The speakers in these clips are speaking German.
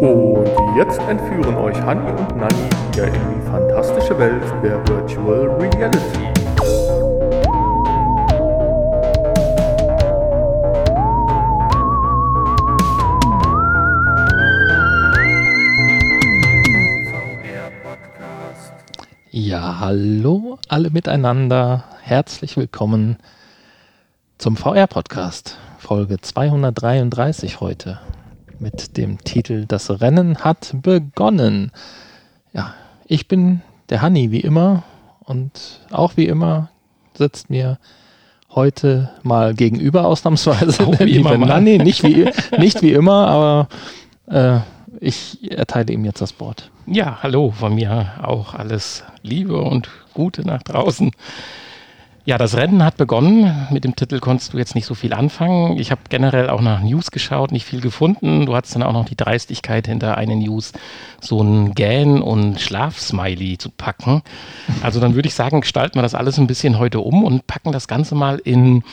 Und jetzt entführen euch Hani und Nani wieder in die fantastische Welt der Virtual Reality. Ja, hallo alle miteinander. Herzlich willkommen zum VR-Podcast, Folge 233 heute mit dem Titel Das Rennen hat begonnen. Ja, ich bin der Hanni wie immer und auch wie immer sitzt mir heute mal gegenüber ausnahmsweise Auch wie immer mal. Nanni. Nicht wie, nicht wie immer, aber äh, ich erteile ihm jetzt das Wort. Ja, hallo, von mir auch alles Liebe und Gute nach draußen. Ja, das Rennen hat begonnen. Mit dem Titel konntest du jetzt nicht so viel anfangen. Ich habe generell auch nach News geschaut, nicht viel gefunden. Du hattest dann auch noch die Dreistigkeit hinter eine News, so ein Gähn- und Schlafsmiley zu packen. Also dann würde ich sagen, gestalten wir das alles ein bisschen heute um und packen das Ganze mal in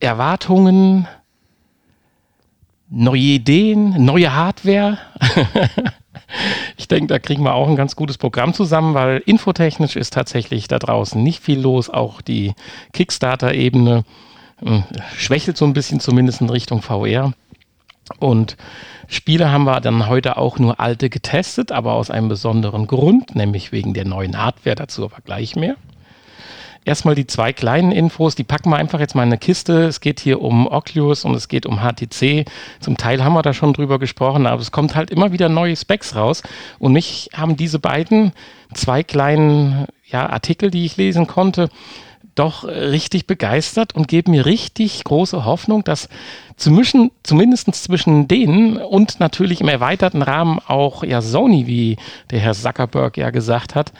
Erwartungen, neue Ideen, neue Hardware. ich denke, da kriegen wir auch ein ganz gutes Programm zusammen, weil infotechnisch ist tatsächlich da draußen nicht viel los. Auch die Kickstarter-Ebene äh, schwächelt so ein bisschen zumindest in Richtung VR. Und Spiele haben wir dann heute auch nur alte getestet, aber aus einem besonderen Grund, nämlich wegen der neuen Hardware, dazu aber gleich mehr. Erstmal die zwei kleinen Infos, die packen wir einfach jetzt mal in eine Kiste. Es geht hier um Oculus und es geht um HTC. Zum Teil haben wir da schon drüber gesprochen, aber es kommt halt immer wieder neue Specs raus. Und mich haben diese beiden zwei kleinen ja, Artikel, die ich lesen konnte, doch richtig begeistert und geben mir richtig große Hoffnung, dass zwischen, zumindest zwischen denen und natürlich im erweiterten Rahmen auch ja Sony, wie der Herr Zuckerberg ja gesagt hat,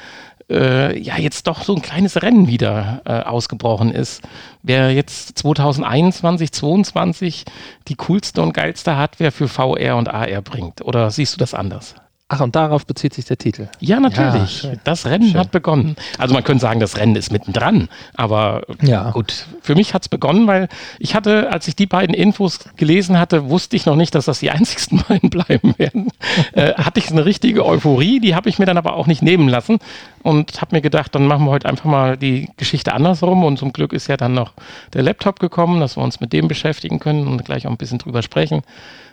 äh, ja jetzt doch so ein kleines Rennen wieder äh, ausgebrochen ist. Wer jetzt 2021, 2022 die coolste und geilste Hardware für VR und AR bringt. Oder siehst du das anders? Ach, und darauf bezieht sich der Titel. Ja, natürlich. schön. das Rennen Schön. hat begonnen. Also man könnte sagen, das Rennen ist mittendran. Aber Ja. gut, für mich hat es begonnen, weil ich hatte, als ich die beiden Infos gelesen hatte, wusste ich noch nicht, dass das die einzigsten beiden bleiben werden. äh, hatte ich eine richtige Euphorie, die habe ich mir dann aber auch nicht nehmen lassen und habe mir gedacht, dann machen wir heute einfach mal die Geschichte andersrum. Und zum Glück ist ja dann noch der Laptop gekommen, dass wir uns mit dem beschäftigen können und gleich auch ein bisschen drüber sprechen.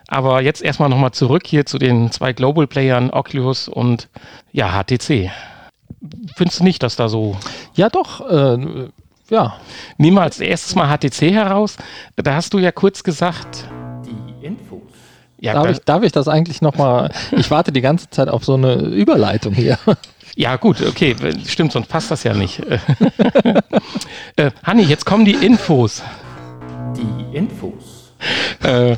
Aber jetzt erstmal nochmal zurück hier zu den zwei Global Playern, Oculus und ja, HTC. Findest du nicht, dass da so. Ja, doch. Äh, ja, Nehmen wir als erstes mal HTC heraus. Da hast du ja kurz gesagt. Die Infos. Ja, darf da- ich, darf ich das eigentlich nochmal? Ich warte die ganze Zeit auf so eine Überleitung hier. ja, gut, okay, stimmt, sonst passt das ja nicht. äh, Hanni, jetzt kommen die Infos. Die Infos. Äh,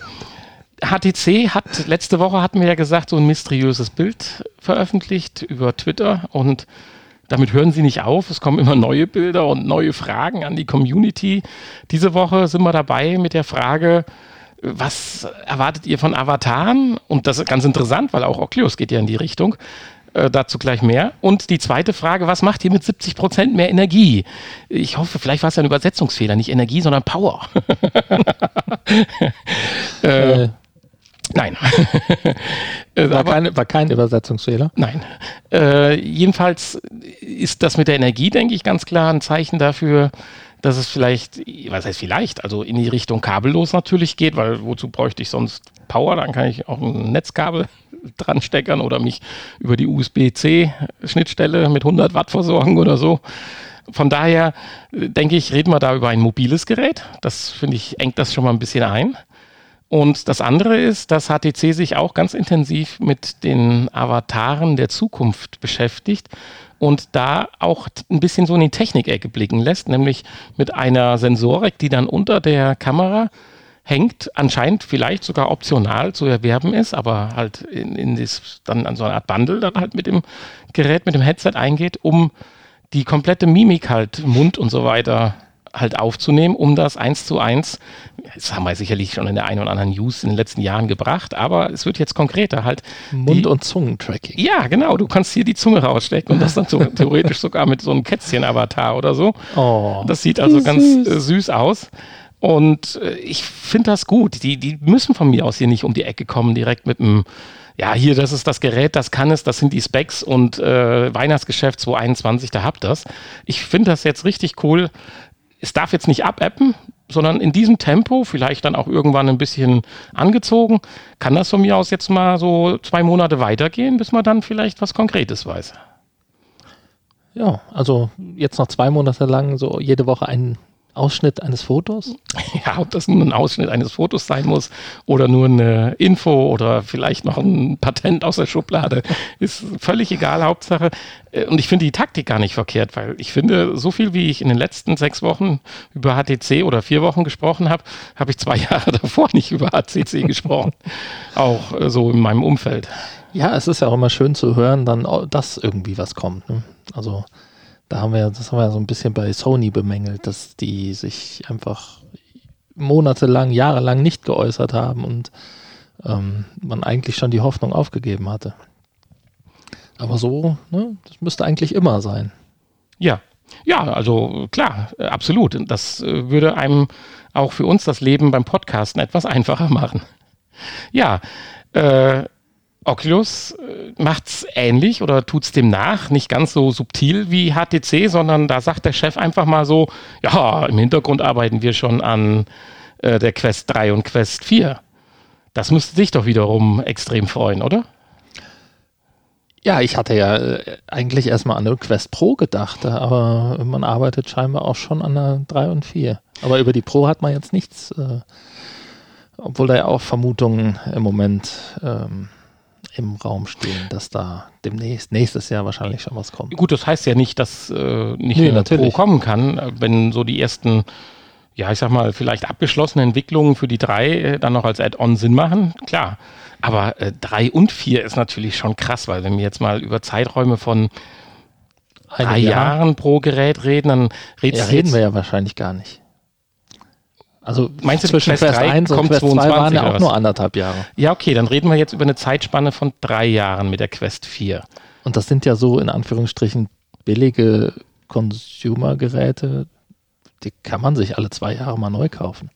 HTC hat, letzte Woche hatten wir ja gesagt, so ein mysteriöses Bild veröffentlicht über Twitter und damit hören sie nicht auf. Es kommen immer neue Bilder und neue Fragen an die Community. Diese Woche sind wir dabei mit der Frage, was erwartet ihr von Avataren? Und das ist ganz interessant, weil auch Oculus geht ja in die Richtung. Äh, dazu gleich mehr. Und die zweite Frage, was macht ihr mit 70% mehr Energie? Ich hoffe, vielleicht war es ja ein Übersetzungsfehler, nicht Energie, sondern Power. äh, Äh, Nein. Äh, war, aber- keine, war kein Übersetzungsfehler. Nein. Äh, jedenfalls ist das mit der Energie, denke ich, ganz klar ein Zeichen dafür, dass es vielleicht, was heißt vielleicht, also in die Richtung kabellos natürlich geht, weil wozu bräuchte ich sonst Power? Dann kann ich auch ein Netzkabel dran steckern oder mich über die USB-C-Schnittstelle mit 100 Watt versorgen oder so. Von daher äh, denke ich, reden wir da über ein mobiles Gerät. Das finde ich, engt das schon mal ein bisschen ein. Und das andere ist, dass HTC sich auch ganz intensiv mit den Avataren der Zukunft beschäftigt und da auch ein bisschen so in die Technikecke blicken lässt, nämlich mit einer Sensorik, die dann unter der Kamera hängt, anscheinend vielleicht sogar optional zu erwerben ist, aber halt in, in das, dann an so eine Art Bundle dann halt mit dem Gerät, mit dem Headset eingeht, um die komplette Mimik halt, Mund und so weiter halt aufzunehmen, um das eins zu eins, das haben wir sicherlich schon in der einen oder anderen News in den letzten Jahren gebracht, aber es wird jetzt konkreter halt. Mund- die, und Zungentracking. Ja, genau, du kannst hier die Zunge rausstecken und das dann so, theoretisch sogar mit so einem Kätzchen-Avatar oder so. Oh. Das sieht also ganz süß. äh, süß aus. Und äh, ich finde das gut. Die, die müssen von mir aus hier nicht um die Ecke kommen, direkt mit einem ja, hier, das ist das Gerät, das kann es, das sind die Specs und äh, Weihnachtsgeschäft 2021, da habt das. Ich finde das jetzt richtig cool. Es darf jetzt nicht abappen, sondern in diesem Tempo, vielleicht dann auch irgendwann ein bisschen angezogen, kann das von mir aus jetzt mal so zwei Monate weitergehen, bis man dann vielleicht was Konkretes weiß. Ja, also jetzt noch zwei Monate lang so jede Woche ein Ausschnitt eines Fotos? Ja, ob das nun ein Ausschnitt eines Fotos sein muss oder nur eine Info oder vielleicht noch ein Patent aus der Schublade, ist völlig egal, Hauptsache. Äh, und ich finde die Taktik gar nicht verkehrt, weil ich finde, so viel wie ich in den letzten sechs Wochen über HTC oder vier Wochen gesprochen habe, habe ich zwei Jahre davor nicht über HTC gesprochen. Auch äh, so in meinem Umfeld. Ja, es ist ja auch immer schön zu hören, dann, dass irgendwie was kommt. Ne? Also da haben wir, das haben wir so ein bisschen bei Sony bemängelt, dass die sich einfach monatelang, jahrelang nicht geäußert haben und ähm, man eigentlich schon die Hoffnung aufgegeben hatte. Aber so, ne, das müsste eigentlich immer sein. Ja, ja, also klar, absolut. Das äh, würde einem auch für uns das Leben beim Podcasten etwas einfacher machen. Ja, äh, Oculus äh, macht es ähnlich oder tut es dem nach, nicht ganz so subtil wie HTC, sondern da sagt der Chef einfach mal so, ja, im Hintergrund arbeiten wir schon an äh, der Quest 3 und Quest 4. Das müsste dich doch wiederum extrem freuen, oder? Ja, ich hatte ja äh, eigentlich erstmal an eine Quest Pro gedacht, aber man arbeitet scheinbar auch schon an der 3 und 4. Aber über die Pro hat man jetzt nichts, äh, obwohl da ja auch Vermutungen im Moment ähm, im Raum stehen, dass da demnächst, nächstes Jahr wahrscheinlich schon was kommt. Gut, das heißt ja nicht, dass äh, nicht nee, natürlich. Pro kommen kann, wenn so die ersten, ja, ich sag mal, vielleicht abgeschlossene Entwicklungen für die drei äh, dann noch als Add-on Sinn machen, klar. Aber äh, drei und vier ist natürlich schon krass, weil wenn wir jetzt mal über Zeiträume von drei Jahr. Jahren pro Gerät reden, dann ja, reden wir ja wahrscheinlich gar nicht. Also meinst du, zwischen Quest 1 und Quest 2 waren ja auch nur anderthalb Jahre. Ja, okay, dann reden wir jetzt über eine Zeitspanne von drei Jahren mit der Quest 4. Und das sind ja so in Anführungsstrichen billige Consumer-Geräte, die kann man sich alle zwei Jahre mal neu kaufen.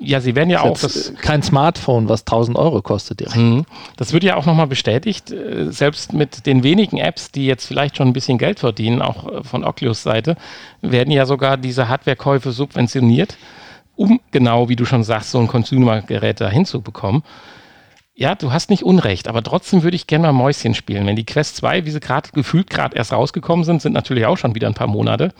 Ja, sie werden ja auch kein Smartphone, was 1000 Euro kostet direkt. Mhm. Das wird ja auch nochmal bestätigt, äh, selbst mit den wenigen Apps, die jetzt vielleicht schon ein bisschen Geld verdienen, auch äh, von Oculus Seite, werden ja sogar diese Hardwarekäufe subventioniert um genau, wie du schon sagst, so ein Consumer-Gerät da hinzubekommen. Ja, du hast nicht Unrecht, aber trotzdem würde ich gerne mal Mäuschen spielen. Wenn die Quest 2, wie sie gerade gefühlt gerade erst rausgekommen sind, sind natürlich auch schon wieder ein paar Monate.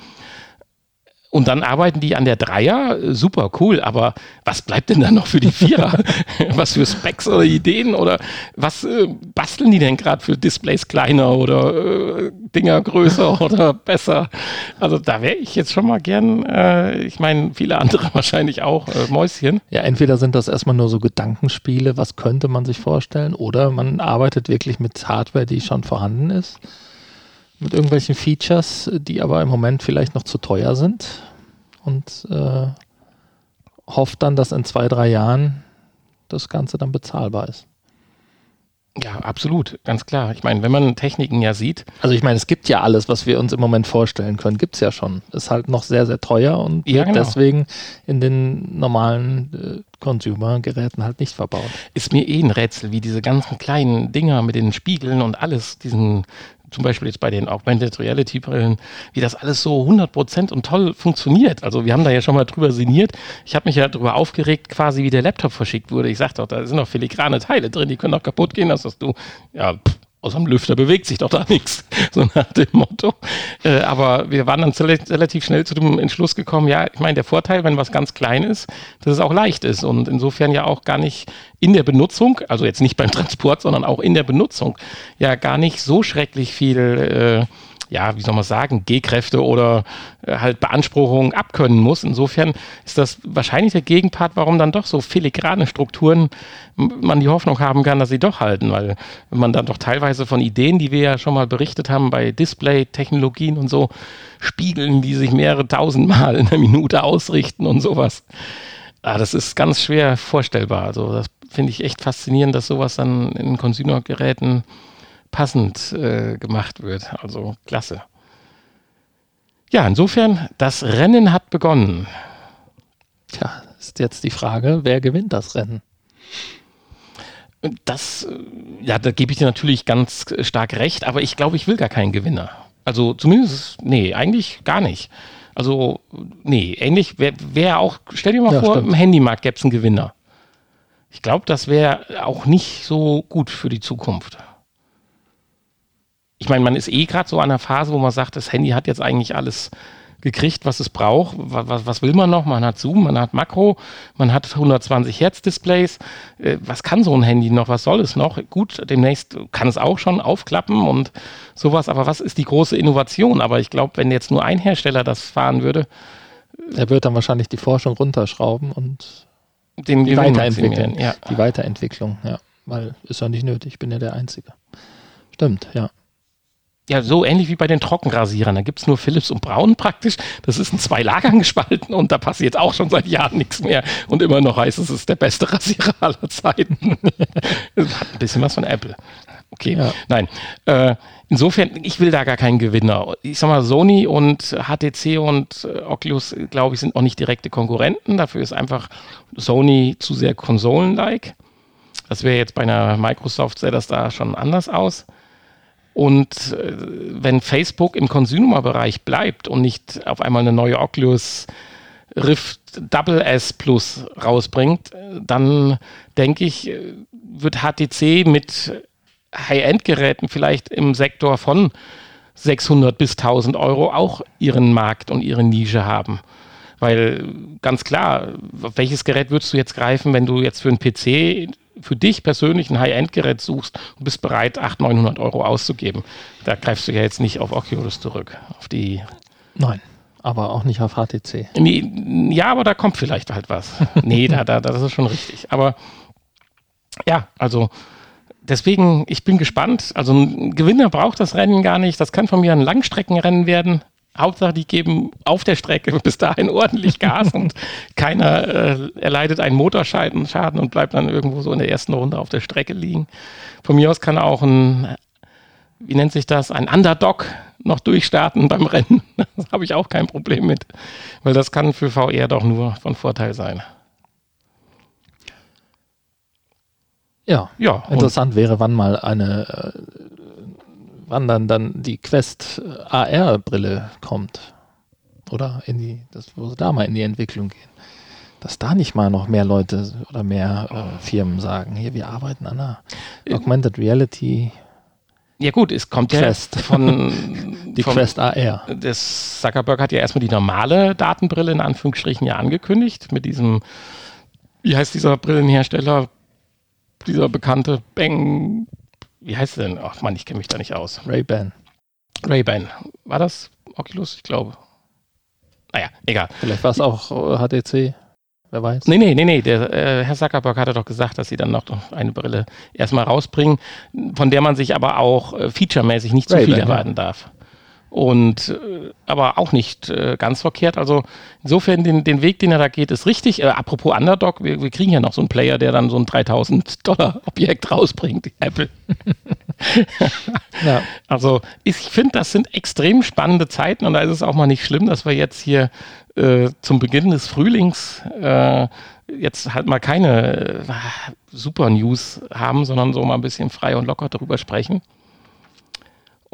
Und dann arbeiten die an der Dreier, super cool, aber was bleibt denn dann noch für die Vierer? was für Specs oder Ideen oder was äh, basteln die denn gerade für Displays kleiner oder äh, Dinger größer oder besser? Also da wäre ich jetzt schon mal gern, äh, ich meine, viele andere wahrscheinlich auch, äh, Mäuschen. Ja, entweder sind das erstmal nur so Gedankenspiele, was könnte man sich vorstellen, oder man arbeitet wirklich mit Hardware, die schon vorhanden ist mit irgendwelchen Features, die aber im Moment vielleicht noch zu teuer sind und äh, hofft dann, dass in zwei, drei Jahren das Ganze dann bezahlbar ist. Ja, absolut, ganz klar. Ich meine, wenn man Techniken ja siet. Also ich meine, es gibt ja alles, was wir uns im Moment vorstellen können, gibt es ja schon. Ist halt noch sehr, sehr teuer und ja, genau. deswegen in den normalen äh, Consumer-Geräten halt nicht verbaut. Ist mir eh ein Rätsel, wie diese ganzen kleinen Dinger mit den Spiegeln und alles, diesen zum Beispiel jetzt bei den Augmented Reality Brillen, wie das alles so 100% und toll funktioniert. Also wir haben da ja schon mal drüber sinniert. Ich habe mich ja darüber aufgeregt, quasi wie der Laptop verschickt wurde. Ich sagte doch, da sind noch filigrane Teile drin, die können doch kaputt gehen, das du, ja, pff, aus dem Lüfter bewegt sich doch da nichts, so nach dem Motto. Äh, aber wir waren dann relativ schnell zu dem Entschluss gekommen, ja, ich meine, der Vorteil, wenn was ganz klein ist, dass es auch leicht ist und insofern ja auch gar nicht in der Benutzung, also jetzt nicht beim Transport, sondern auch in der Benutzung, ja gar nicht so schrecklich viel äh, ja, wie soll man sagen, G-Kräfte oder äh, halt Beanspruchungen abkönnen muss. Insofern ist das wahrscheinlich der Gegenpart, warum dann doch so filigrane Strukturen man die Hoffnung haben kann, dass sie doch halten, weil man dann doch teilweise von Ideen, die wir ja schon mal berichtet haben bei Display-Technologien und so, Spiegeln, die sich mehrere tausend Mal in der Minute ausrichten und sowas. Ah, das ist ganz schwer vorstellbar. Also das finde ich echt faszinierend, dass sowas dann in Consumer-Geräten passend äh, gemacht wird. Also klasse. Ja, insofern, das Rennen hat begonnen. Tja, ist jetzt die Frage, wer gewinnt das Rennen? Das, äh, ja, da gebe ich dir natürlich ganz stark recht, aber ich glaube, ich will gar keinen Gewinner. Also zumindest, nee, eigentlich gar nicht. Also, nee, ähnlich wäre wär auch, stell dir mal Ja, vor, stimmt. im Handymarkt gäbe es einen Gewinner. Ich glaube, das wäre auch nicht so gut für die Zukunft. Ich meine, man ist eh gerade so an der Phase, wo man sagt, das Handy hat jetzt eigentlich alles gekriegt, was es braucht. Was, was will man noch? Man hat Zoom, man hat Makro, man hat 120 Hertz Displays. Äh, Was kann so ein Handy noch? Was soll es noch? Gut, demnächst kann es auch schon aufklappen und sowas. Aber was ist die große Innovation? Aber ich glaube, wenn jetzt nur ein Hersteller das fahren würde, Er wird dann wahrscheinlich die Forschung runterschrauben und den die maximieren. Ja. Die Weiterentwicklung, ja. Weil ist ja nicht nötig, ich bin ja der Einzige. Stimmt, ja. Ja, so ähnlich wie bei den Trockenrasierern. Da gibt es nur Philips und Braun praktisch. Das ist in zwei Lagern gespalten und da passiert auch schon seit Jahren nichts mehr. Und immer noch heißt es, es ist der beste Rasierer aller Zeiten. Hat ein bisschen was von Apple. Okay, Ja. nein. Äh, insofern, ich will da gar keinen Gewinner. Ich sag mal, Sony und HTC und äh, Oculus, glaube ich, sind auch nicht direkte Konkurrenten. Dafür ist einfach Sony zu sehr Konsolen-like. Das wäre jetzt bei einer Microsoft, sähe das da schon anders aus. Und äh, wenn Facebook im Consumer-Bereich bleibt und nicht auf einmal eine neue Oculus Rift Double S Plus rausbringt, äh, dann denke ich, äh, wird HTC mit High-End-Geräten vielleicht im Sektor von 600 bis 1000 Euro auch ihren Markt und ihre Nische haben. Weil ganz klar, welches Gerät würdest du jetzt greifen, wenn du jetzt für einen PC für dich persönlich ein High-End-Gerät suchst und bist bereit, 800, 900 Euro auszugeben? Da greifst du ja jetzt nicht auf Oculus zurück, auf die Nein, aber auch nicht auf HTC. Nee, ja, aber da kommt vielleicht halt was. Nee, da, da, das ist schon richtig. Aber ja, also deswegen, ich bin gespannt. Also ein Gewinner braucht das Rennen gar nicht. Das kann von mir ein Langstreckenrennen werden. Hauptsache, die geben auf der Strecke bis dahin ordentlich Gas und keiner äh, erleidet einen Motorschaden Schaden und bleibt dann irgendwo so in der ersten Runde auf der Strecke liegen. Von mir aus kann auch ein, wie nennt sich das, ein Underdog noch durchstarten beim Rennen. Das habe ich auch kein Problem mit, weil das kann für VR doch nur von Vorteil sein. Ja, Ja, interessant wäre, wann mal eine, äh, wann dann, dann die Quest äh, AR-Brille kommt. Oder in die, das, wo sie da mal in die Entwicklung gehen. Dass da nicht mal noch mehr Leute oder mehr äh, Firmen sagen, hier, wir arbeiten an einer Augmented Reality, ja gut, es kommt Quest. ja von die vom, Quest AR. Das Zuckerberg hat ja erstmal die normale Datenbrille in Anführungsstrichen ja angekündigt mit diesem, wie heißt dieser Brillenhersteller, dieser bekannte Bang, wie heißt denn? Ach Mann, ich kenne mich da nicht aus. Ray-Ban. Ray-Ban. War das Oculus? Ich glaube. Naja, egal. Vielleicht war es auch äh, HTC, wer weiß. Nee, nee, nee, nee. Der, äh, Herr Zuckerberg hatte doch gesagt, dass sie dann noch eine Brille erstmal rausbringen, von der man sich aber auch äh, featuremäßig nicht zu viel Ray-Ban, ja. erwarten darf. Und äh, aber auch nicht äh, ganz verkehrt. Also insofern den, den Weg, den er da geht, ist richtig. Äh, apropos Underdog, wir, wir kriegen ja noch so einen Player, der dann so ein 3000 Dollar Objekt rausbringt, Apple. Ja, Also ich finde, das sind extrem spannende Zeiten und da ist es auch mal nicht schlimm, dass wir jetzt hier äh, zum Beginn des Frühlings äh, jetzt halt mal keine äh, Super News haben, sondern so mal ein bisschen frei und locker darüber sprechen.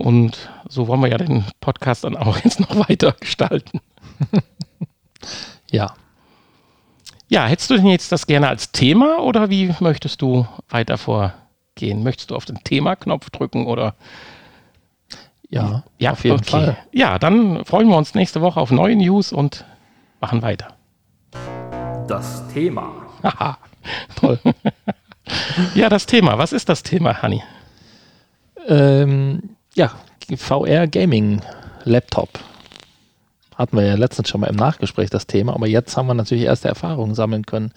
Und so wollen wir ja den Podcast dann auch jetzt noch weiter gestalten. ja. Ja, hättest du denn jetzt das gerne als Thema oder wie möchtest du weiter vorgehen? Möchtest du auf den Thema-Knopf drücken oder Ja, Ja, auf jeden okay. Fall. Ja, dann freuen wir uns nächste Woche auf neue News und machen weiter. Das Thema. Haha, toll. ja, das Thema. Was ist das Thema, Hanni? Ähm, ja, VR Gaming Laptop. Hatten wir ja letztens schon mal im Nachgespräch das Thema, aber jetzt haben wir natürlich erste Erfahrungen sammeln können.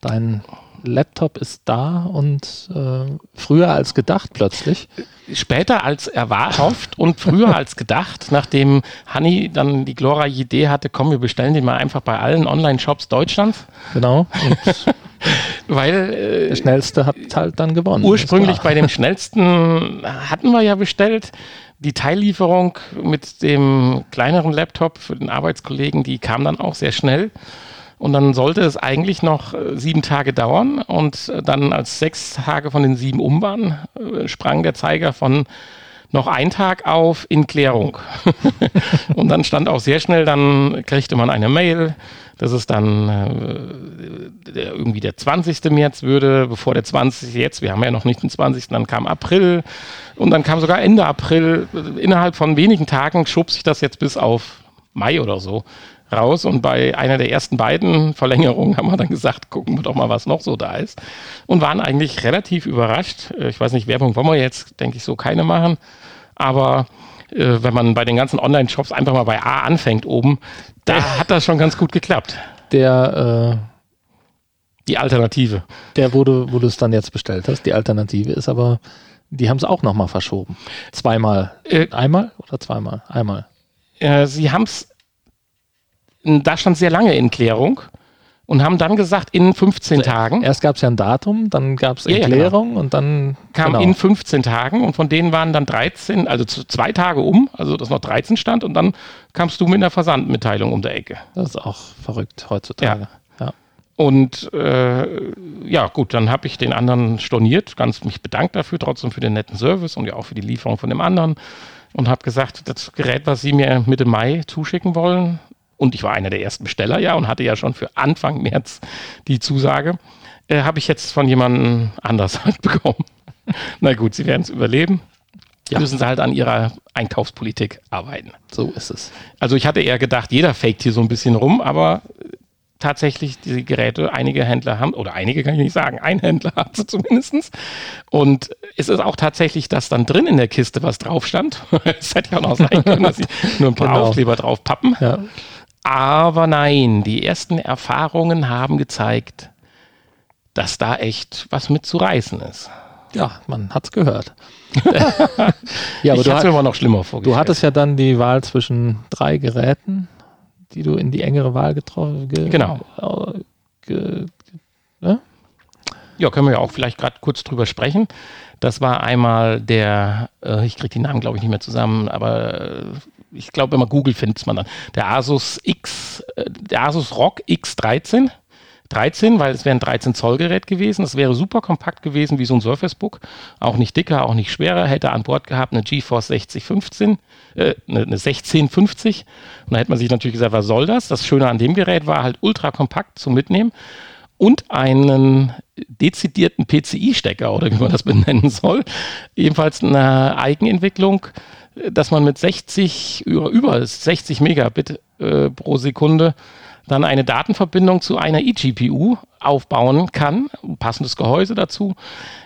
Dein Laptop ist da und äh, früher als gedacht plötzlich. Später als erhofft und früher als gedacht, nachdem Hanni dann die glorreiche Idee hatte, komm, wir bestellen den mal einfach bei allen Online-Shops Deutschlands, Genau. Weil der äh, schnellste hat halt dann gewonnen. ursprünglich bei dem schnellsten hatten wir ja bestellt. Die Teillieferung mit dem kleineren Laptop für den Arbeitskollegen, die kam dann auch sehr schnell. Und dann sollte es eigentlich noch äh, sieben Tage dauern. Und äh, dann, als sechs Tage von den sieben um waren, äh, sprang der Zeiger von noch ein Tag auf in Klärung. und dann stand auch sehr schnell, dann kriegte man eine Mail, dass es dann äh, irgendwie der 20. März würde, bevor der 20. jetzt, wir haben ja noch nicht den 20., dann kam April und dann kam sogar Ende April. Innerhalb von wenigen Tagen schob sich das jetzt bis auf Mai oder so raus. Und bei einer der ersten beiden Verlängerungen haben wir dann gesagt, gucken wir doch mal, was noch so da ist. Und waren eigentlich relativ überrascht. Äh, ich weiß nicht, Werbung wollen wir jetzt, denke ich, so keine machen. Aber äh, wenn man bei den ganzen Online-Shops einfach mal bei A anfängt oben, da hat das schon ganz gut geklappt. Der, äh, die Alternative. Der, wo du, wo du es dann jetzt bestellt hast, die Alternative ist aber, die haben es auch nochmal verschoben. Zweimal. Äh, Einmal oder zweimal? Einmal. Sie haben es, da stand sehr lange in Klärung und haben dann gesagt, in 15 also Tagen. Erst gab es ja ein Datum, dann gab es Erklärung ja, genau. und dann kam genau. in 15 Tagen und von denen waren dann 13, also zwei Tage um, also dass noch 13 stand und dann kamst du mit einer Versandmitteilung um der Ecke. Das ist auch verrückt heutzutage. Ja. ja. Und äh, ja, gut, dann habe ich den anderen storniert, ganz mich bedankt dafür, trotzdem für den netten Service und ja auch für die Lieferung von dem anderen und habe gesagt, das Gerät, was Sie mir Mitte Mai zuschicken wollen, und ich war einer der ersten Besteller, ja, und hatte ja schon für Anfang März die Zusage, äh, habe ich jetzt von jemandem anders halt bekommen. Na gut, sie werden es überleben. Ja. Müssen sie halt an ihrer Einkaufspolitik arbeiten. So ist es. Also ich hatte eher gedacht, jeder faked hier so ein bisschen rum, aber tatsächlich die Geräte, einige Händler haben, oder einige kann ich nicht sagen, ein Händler hat sie zumindest. Und es ist auch tatsächlich das dann drin in der Kiste, was drauf stand. Es hätte ja auch noch sein können, dass sie nur ein paar genau. Aufkleber drauf pappen. Ja. Aber nein, die ersten Erfahrungen haben gezeigt, dass da echt was mit zu reißen ist. Ja, man hat es gehört. ja, aber ich du mir immer noch schlimmer vorgestellt. Du hattest ja dann die Wahl zwischen drei Geräten, die du in die engere Wahl getroffen ge Genau. Ge ne? Ja, können wir ja auch vielleicht gerade kurz drüber sprechen. Das war einmal der, äh, ich kriege die Namen glaube ich nicht mehr zusammen, aber äh, ich glaube, wenn man googelt, findet man dann. Der Asus X, äh, der Asus ROG X13. 13, weil es wäre ein 13 Zoll Gerät gewesen. Es wäre super kompakt gewesen wie so ein Surface Book. Auch nicht dicker, auch nicht schwerer. Hätte an Bord gehabt eine GeForce 6015, äh, eine, eine 1650. Und da hätte man sich natürlich gesagt, was soll das? Das Schöne an dem Gerät war halt ultra kompakt zum Mitnehmen und einen dezidierten PCI-Stecker oder wie man das benennen soll. Ebenfalls eine Eigenentwicklung dass man mit 60, über, über 60 Megabit äh, pro Sekunde dann eine Datenverbindung zu einer eGPU aufbauen kann, passendes Gehäuse dazu.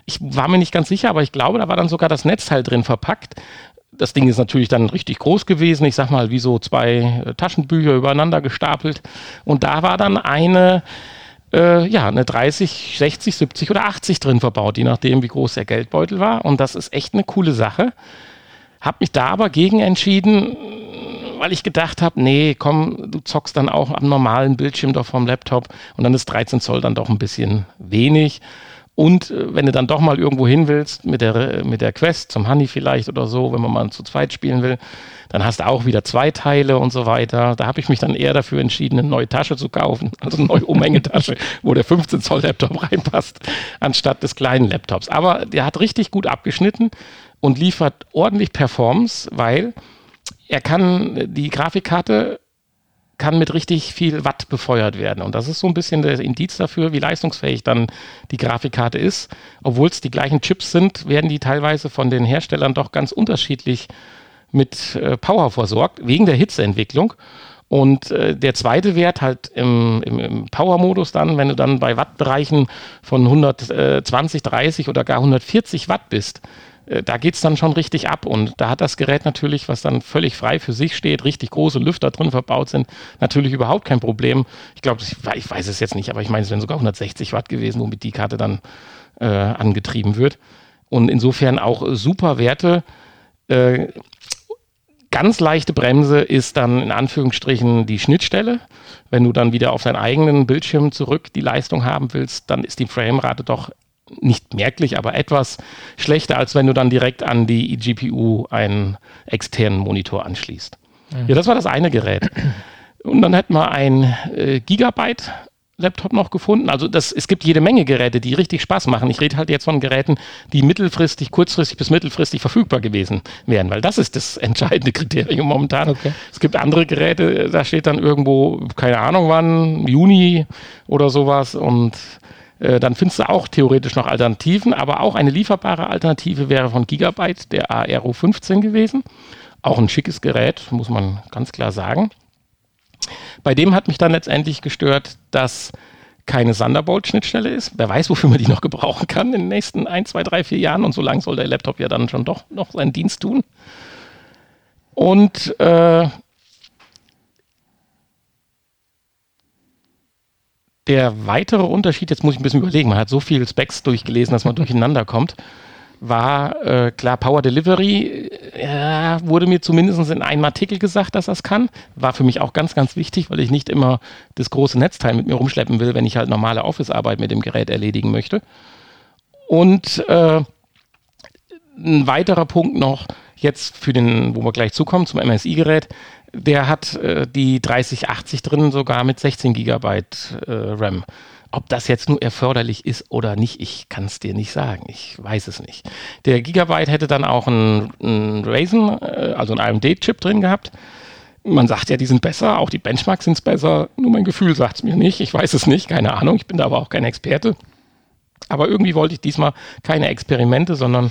Ich war mir nicht ganz sicher, aber ich glaube, da war dann sogar das Netzteil drin verpackt. Das Ding ist natürlich dann richtig groß gewesen, ich sag mal wie so zwei äh, Taschenbücher übereinander gestapelt. Und da war dann eine, äh, ja, eine 30, 60, 70 oder 80 drin verbaut, je nachdem, wie groß der Geldbeutel war. Und das ist echt eine coole Sache. Hab mich da aber gegen entschieden, weil ich gedacht habe, nee, komm, du zockst dann auch am normalen Bildschirm doch vom Laptop und dann ist 13 Zoll dann doch ein bisschen wenig. Und äh, wenn du dann doch mal irgendwo hin willst, mit der, mit der Quest, zum Honey vielleicht oder so, wenn man mal zu zweit spielen will, dann hast du auch wieder zwei Teile und so weiter. Da habe ich mich dann eher dafür entschieden, eine neue Tasche zu kaufen, also eine neue Umhängetasche, wo der 15 Zoll Laptop reinpasst, anstatt des kleinen Laptops. Aber der hat richtig gut abgeschnitten und liefert ordentlich Performance, weil er kann, die Grafikkarte kann mit richtig viel Watt befeuert werden. Und das ist so ein bisschen der Indiz dafür, wie leistungsfähig dann die Grafikkarte ist. Obwohl es die gleichen Chips sind, werden die teilweise von den Herstellern doch ganz unterschiedlich mit äh, Power versorgt, wegen der Hitzeentwicklung. Und äh, der zweite Wert halt im, im, im Power-Modus dann, wenn du dann bei Wattbereichen von 120, 30 oder gar 140 Watt bist, äh, da geht es dann schon richtig ab. Und da hat das Gerät natürlich, was dann völlig frei für sich steht, richtig große Lüfter drin verbaut sind, natürlich überhaupt kein Problem. Ich glaube, ich, weiß es jetzt nicht, aber ich meine, es wären sogar 160 Watt gewesen, womit die Karte dann äh, angetrieben wird. Und insofern auch super Werte. Äh, ganz leichte Bremse ist dann in Anführungsstrichen die Schnittstelle. Wenn du dann wieder auf deinen eigenen Bildschirm zurück die Leistung haben willst, dann ist die Framerate doch nicht merklich, aber etwas schlechter, als wenn du dann direkt an die eGPU einen externen Monitor anschließt. Mhm. Ja, das war das eine Gerät. Und dann hätten wir ein äh, Gigabyte Laptop noch gefunden. Also das, es gibt jede Menge Geräte, die richtig Spaß machen. Ich rede halt jetzt von Geräten, die mittelfristig, kurzfristig bis mittelfristig verfügbar gewesen wären, weil das ist das entscheidende Kriterium momentan. Okay. Es gibt andere Geräte, da steht dann irgendwo, keine Ahnung wann, Juni oder sowas und äh, dann findest du auch theoretisch noch Alternativen, aber auch eine lieferbare Alternative wäre von Gigabyte der ARO 15 gewesen. Auch ein schickes Gerät, muss man ganz klar sagen. Bei dem hat mich dann letztendlich gestört, dass keine Thunderbolt-Schnittstelle ist. Wer weiß, wofür man die noch gebrauchen kann in den nächsten ein, zwei, drei, vier Jahren. Und so lange soll der Laptop ja dann schon doch noch seinen Dienst tun. Und äh, der weitere Unterschied, jetzt muss ich ein bisschen überlegen, man hat so viele Specs durchgelesen, dass man durcheinander kommt war äh, klar Power Delivery, äh, wurde mir zumindest in einem Artikel gesagt, dass das kann. War für mich auch ganz, ganz wichtig, weil ich nicht immer das große Netzteil mit mir rumschleppen will, wenn ich halt normale Office-Arbeit mit dem Gerät erledigen möchte. Und äh, ein weiterer Punkt noch, jetzt für den, wo wir gleich zukommen, zum MSI-Gerät, der hat äh, die 3080 drin, sogar mit 16 GB äh, RAM. Ob das jetzt nur erforderlich ist oder nicht, ich kann es dir nicht sagen. Ich weiß es nicht. Der Gigabyte hätte dann auch einen, einen Ryzen, äh, also einen AMD-Chip drin gehabt. Man sagt ja, die sind besser, auch die Benchmarks sind besser. Nur mein Gefühl sagt es mir nicht. Ich weiß es nicht, keine Ahnung. Ich bin da aber auch kein Experte. Aber irgendwie wollte ich diesmal keine Experimente, sondern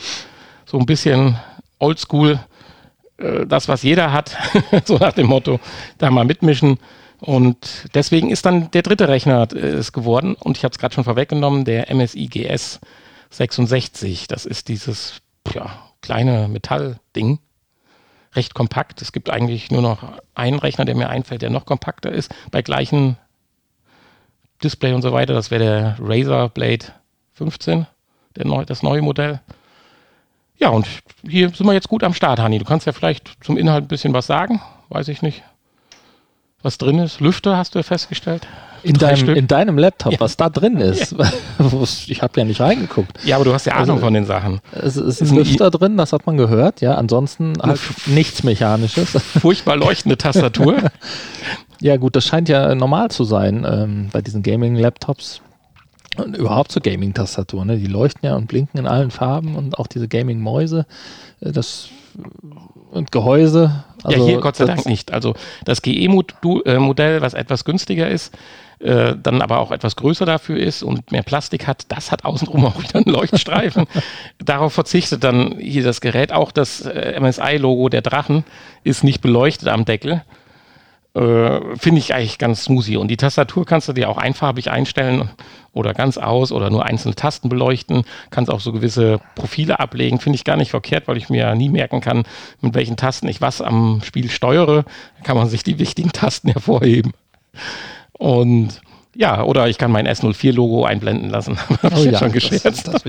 so ein bisschen oldschool, das, was jeder hat, so nach dem Motto, da mal mitmischen und deswegen ist dann der dritte Rechner äh, es geworden. Und ich habe es gerade schon vorweggenommen, der MSI GS 66. Das ist dieses ja, kleine Metallding. Recht kompakt. Es gibt eigentlich nur noch einen Rechner, der mir einfällt, der noch kompakter ist. Bei gleichem Display und so weiter. Das wäre der Razer Blade 15, der neu, das neue Modell. Ja, und hier sind wir jetzt gut am Start, Hani. Du kannst ja vielleicht zum Inhalt ein bisschen was sagen. Weiß ich nicht was drin ist. Lüfter hast du ja festgestellt. In deinem, in deinem, Laptop, ja. was da drin ist. Ja. ich habe ja nicht reingeguckt. Ja, aber du hast ja Ahnung also, von den Sachen. Es ist, ist ein Lüfter drin, das hat man gehört. Ja, ansonsten halt nichts Mechanisches. Furchtbar leuchtende Tastatur. ja, gut, das scheint ja normal zu sein ähm, bei diesen Gaming-Laptops. Und überhaupt zur Gaming-Tastatur. Ne? Die leuchten ja und blinken in allen Farben und auch diese Gaming-Mäuse. Äh, das und Gehäuse. Also ja, hier Gott sei Dank nicht. Also das GE-Modell, was etwas günstiger ist, äh, dann aber auch etwas größer dafür ist und mehr Plastik hat, das hat außenrum auch wieder einen Leuchtstreifen. Darauf verzichtet dann hier das Gerät. Auch das äh, MSI-Logo der Drachen ist nicht beleuchtet am Deckel. Äh, Finde ich eigentlich ganz smoothie. Und die Tastatur kannst du dir auch einfarbig einstellen oder ganz aus oder nur einzelne Tasten beleuchten. Kannst auch so gewisse Profile ablegen. Finde ich gar nicht verkehrt, weil ich mir nie merken kann, mit welchen Tasten ich was am Spiel steuere. Da kann man sich die wichtigen Tasten hervorheben. Und ja, oder ich kann mein S04-Logo einblenden lassen. Habe oh ich ja, schon gescherzt. Das, das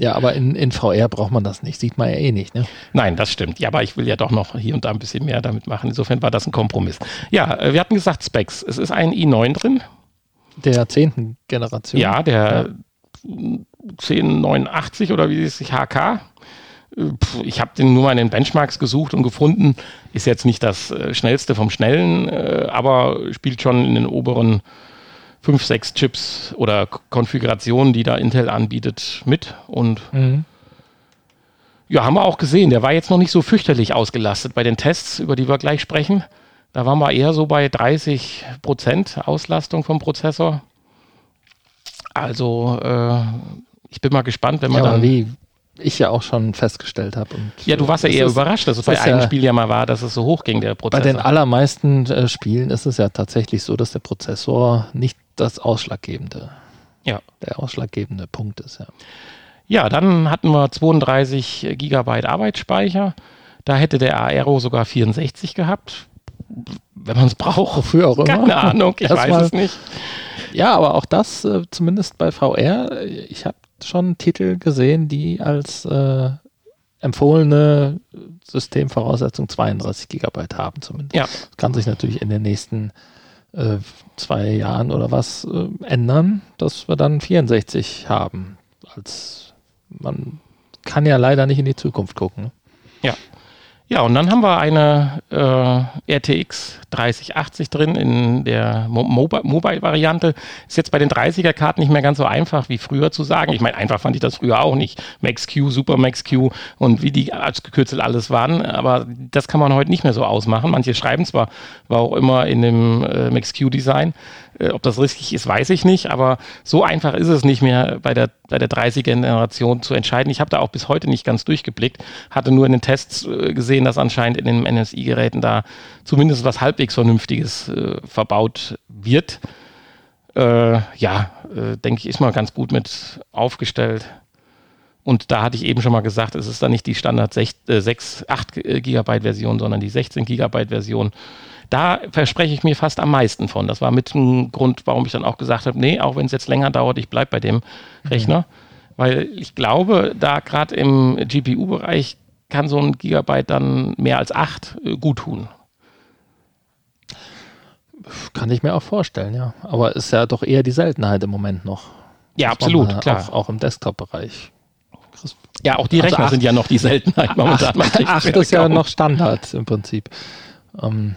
ja, aber in, in VR braucht man das nicht, sieht man ja eh nicht. Ne? Nein, das stimmt. Ja, aber ich will ja doch noch hier und da ein bisschen mehr damit machen. Insofern war das ein Kompromiss. Ja, äh, wir hatten gesagt Specs. Es ist ein i9 drin. Der zehnten Generation. Ja, der ja. 1089 oder wie es sich HK. Ich habe den nur mal in den Benchmarks gesucht und gefunden. Ist jetzt nicht das äh, schnellste vom Schnellen, äh, aber spielt schon in den oberen fünf, sechs Chips oder Konfigurationen, die da Intel anbietet, mit. Und mhm. ja, haben wir auch gesehen, der war jetzt noch nicht so fürchterlich ausgelastet bei den Tests, über die wir gleich sprechen. Da waren wir eher so bei 30 Prozent Auslastung vom Prozessor. Also äh, ich bin mal gespannt, wenn man ja, dann. Wie ich ja auch schon festgestellt habe. Ja, du warst ja eher ist, überrascht, dass es bei einem ja, Spiel ja mal war, dass es so hoch ging, der Prozessor. Bei den allermeisten äh, Spielen ist es ja tatsächlich so, dass der Prozessor nicht das ausschlaggebende, ja. der ausschlaggebende Punkt ist. Ja. ja, dann hatten wir 32 Gigabyte Arbeitsspeicher. Da hätte der Aero sogar 64 gehabt. Wenn man es braucht. Wofür auch immer. Keine Ahnung, ich weiß mal. es nicht. Ja, aber auch das, äh, zumindest bei VR, ich habe schon Titel gesehen, die als äh, empfohlene Systemvoraussetzung 32 Gigabyte haben zumindest. Ja. Das kann sich natürlich in den nächsten äh, zwei Jahren oder was äh, ändern, dass wir dann 64 haben. Als man kann ja leider nicht in die Zukunft gucken. Ne? Ja. Ja, und dann haben wir eine äh, RTX 3080 drin in der Mo Mobile-Variante. Ist jetzt bei den 30er-Karten nicht mehr ganz so einfach wie früher zu sagen. Ich meine, einfach fand ich das früher auch nicht. Max-Q, Super Max-Q und wie die als gekürzelt alles waren. Aber das kann man heute nicht mehr so ausmachen. Manche schreiben zwar, war auch immer in dem äh, Max-Q-Design. Äh, ob das richtig ist, weiß ich nicht, aber so einfach ist es nicht mehr bei der, bei der 30er-Generation zu entscheiden. Ich habe da auch bis heute nicht ganz durchgeblickt, hatte nur in den Tests äh, gesehen, dass anscheinend in den NSI-Geräten da zumindest was halbwegs Vernünftiges äh, verbaut wird. Äh, ja, äh, denke ich, ist mal ganz gut mit aufgestellt. Und da hatte ich eben schon mal gesagt, es ist dann nicht die Standard 6, 6 8 GB Version, sondern die 16 GB Version. Da verspreche ich mir fast am meisten von. Das war mit ein Grund, warum ich dann auch gesagt habe, nee, auch wenn es jetzt länger dauert, ich bleibe bei dem mhm. Rechner. Weil ich glaube, da gerade im GPU-Bereich kann so ein Gigabyte dann mehr als acht äh, gut tun. Kann ich mir auch vorstellen, ja. Aber ist ja doch eher die Seltenheit im Moment noch. Ja, absolut, klar. Auch, auch im Desktop-Bereich. Ja, auch die also Rechner acht, sind ja noch die Seltenheit momentan. Acht, acht ist ja noch Standard im Prinzip. Ähm,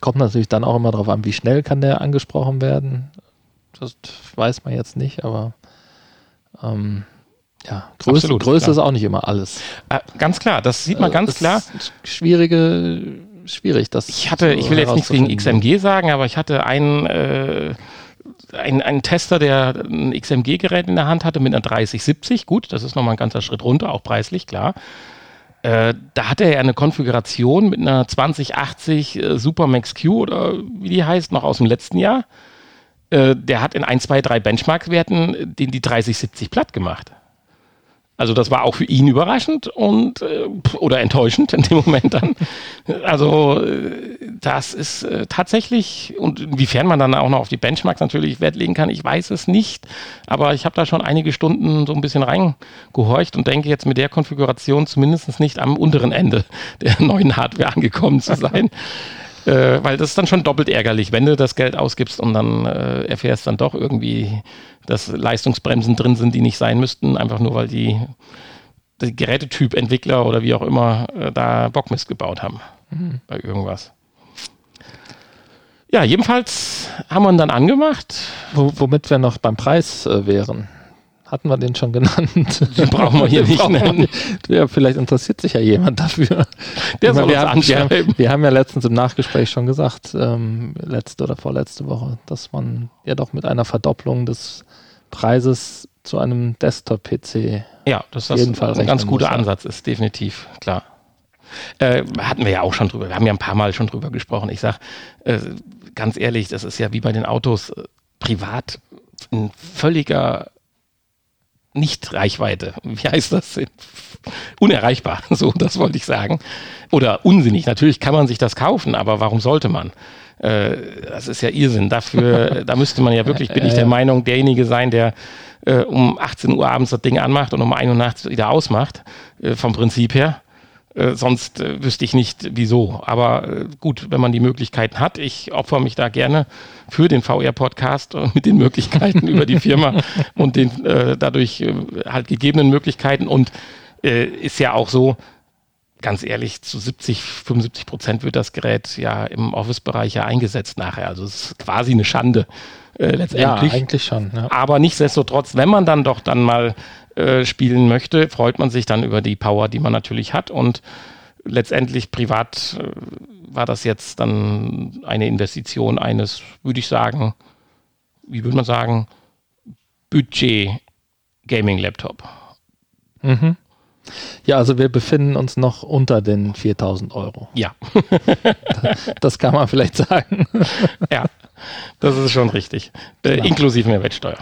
kommt natürlich dann auch immer darauf an, wie schnell kann der angesprochen werden. Das weiß man jetzt nicht, aber ähm, ja, Größe, Absolut, Größe ist auch nicht immer alles. Äh, ganz klar, das sieht man äh, ganz klar. Schwierige, schwierig. Das ich hatte, ich will jetzt nichts wegen XMG sagen, aber ich hatte einen, äh, einen, einen Tester, der ein XMG-Gerät in der Hand hatte mit einer 3070. Gut, das ist nochmal ein ganzer Schritt runter, auch preislich, klar. Äh, da hatte er eine Konfiguration mit einer 2080 äh, Super Max Q oder wie die heißt, noch aus dem letzten Jahr. Äh, der hat in 1, 2, 3 Benchmark-Werten den die 3070 platt gemacht. Also das war auch für ihn überraschend und äh, oder enttäuschend in dem Moment dann. Also äh, das ist äh, tatsächlich und inwiefern man dann auch noch auf die Benchmarks natürlich Wert legen kann, ich weiß es nicht. Aber ich habe da schon einige Stunden so ein bisschen reingehorcht und denke jetzt mit der Konfiguration zumindest nicht am unteren Ende der neuen Hardware angekommen zu sein. Äh, weil das ist dann schon doppelt ärgerlich, wenn du das Geld ausgibst und dann äh, erfährst dann doch irgendwie dass Leistungsbremsen drin sind, die nicht sein müssten, einfach nur weil die, die Gerätetyp-Entwickler oder wie auch immer äh, da Bockmist gebaut haben mhm. bei irgendwas. Ja, jedenfalls haben wir ihn dann angemacht. Wo, womit wir noch beim Preis äh, wären. Hatten wir den schon genannt? Den brauchen wir hier nicht nennen. Ja, vielleicht interessiert sich ja jemand dafür. Der soll wir, haben, wir, haben, wir haben ja letztens im Nachgespräch schon gesagt, ähm, letzte oder vorletzte Woche, dass man ja doch mit einer Verdopplung des Preises zu einem Desktop-PC. Ja, das jeden Fall ein ganz guter muss, Ansatz ist, definitiv, klar. Äh, hatten wir ja auch schon drüber, wir haben ja ein paar Mal schon drüber gesprochen. Ich sage äh, ganz ehrlich, das ist ja wie bei den Autos äh, privat ein völliger Nicht-Reichweite. Wie heißt das? Unerreichbar, so, das wollte ich sagen. Oder unsinnig. Natürlich kann man sich das kaufen, aber warum sollte man? Äh, das ist ja Irrsinn. Dafür, da müsste man ja wirklich, bin ich der Meinung, derjenige sein, der äh, um 18 Uhr abends das Ding anmacht und um 1 Uhr nachts wieder ausmacht, äh, vom Prinzip her. Äh, sonst äh, wüsste ich nicht, wieso. Aber äh, gut, wenn man die Möglichkeiten hat, ich opfer mich da gerne für den VR-Podcast mit den Möglichkeiten über die Firma und den dadurch halt gegebenen Möglichkeiten. Und ist ja auch so, ganz ehrlich, zu 70, 75 Prozent wird das Gerät ja im Office-Bereich ja eingesetzt nachher. Also es ist quasi eine Schande äh, letztendlich. Ja, eigentlich schon. Ja. Aber nichtsdestotrotz, wenn man dann doch dann mal äh, spielen möchte, freut man sich dann über die Power, die man natürlich hat. Und letztendlich privat äh, war das jetzt dann eine Investition eines, würde ich sagen, wie würde man sagen, Budget Gaming Laptop. Mhm. Ja, also wir befinden uns noch unter den 4000 Euro. Ja. das kann man vielleicht sagen. Ja, das ist schon richtig. Genau. inklusive Mehrwertsteuer.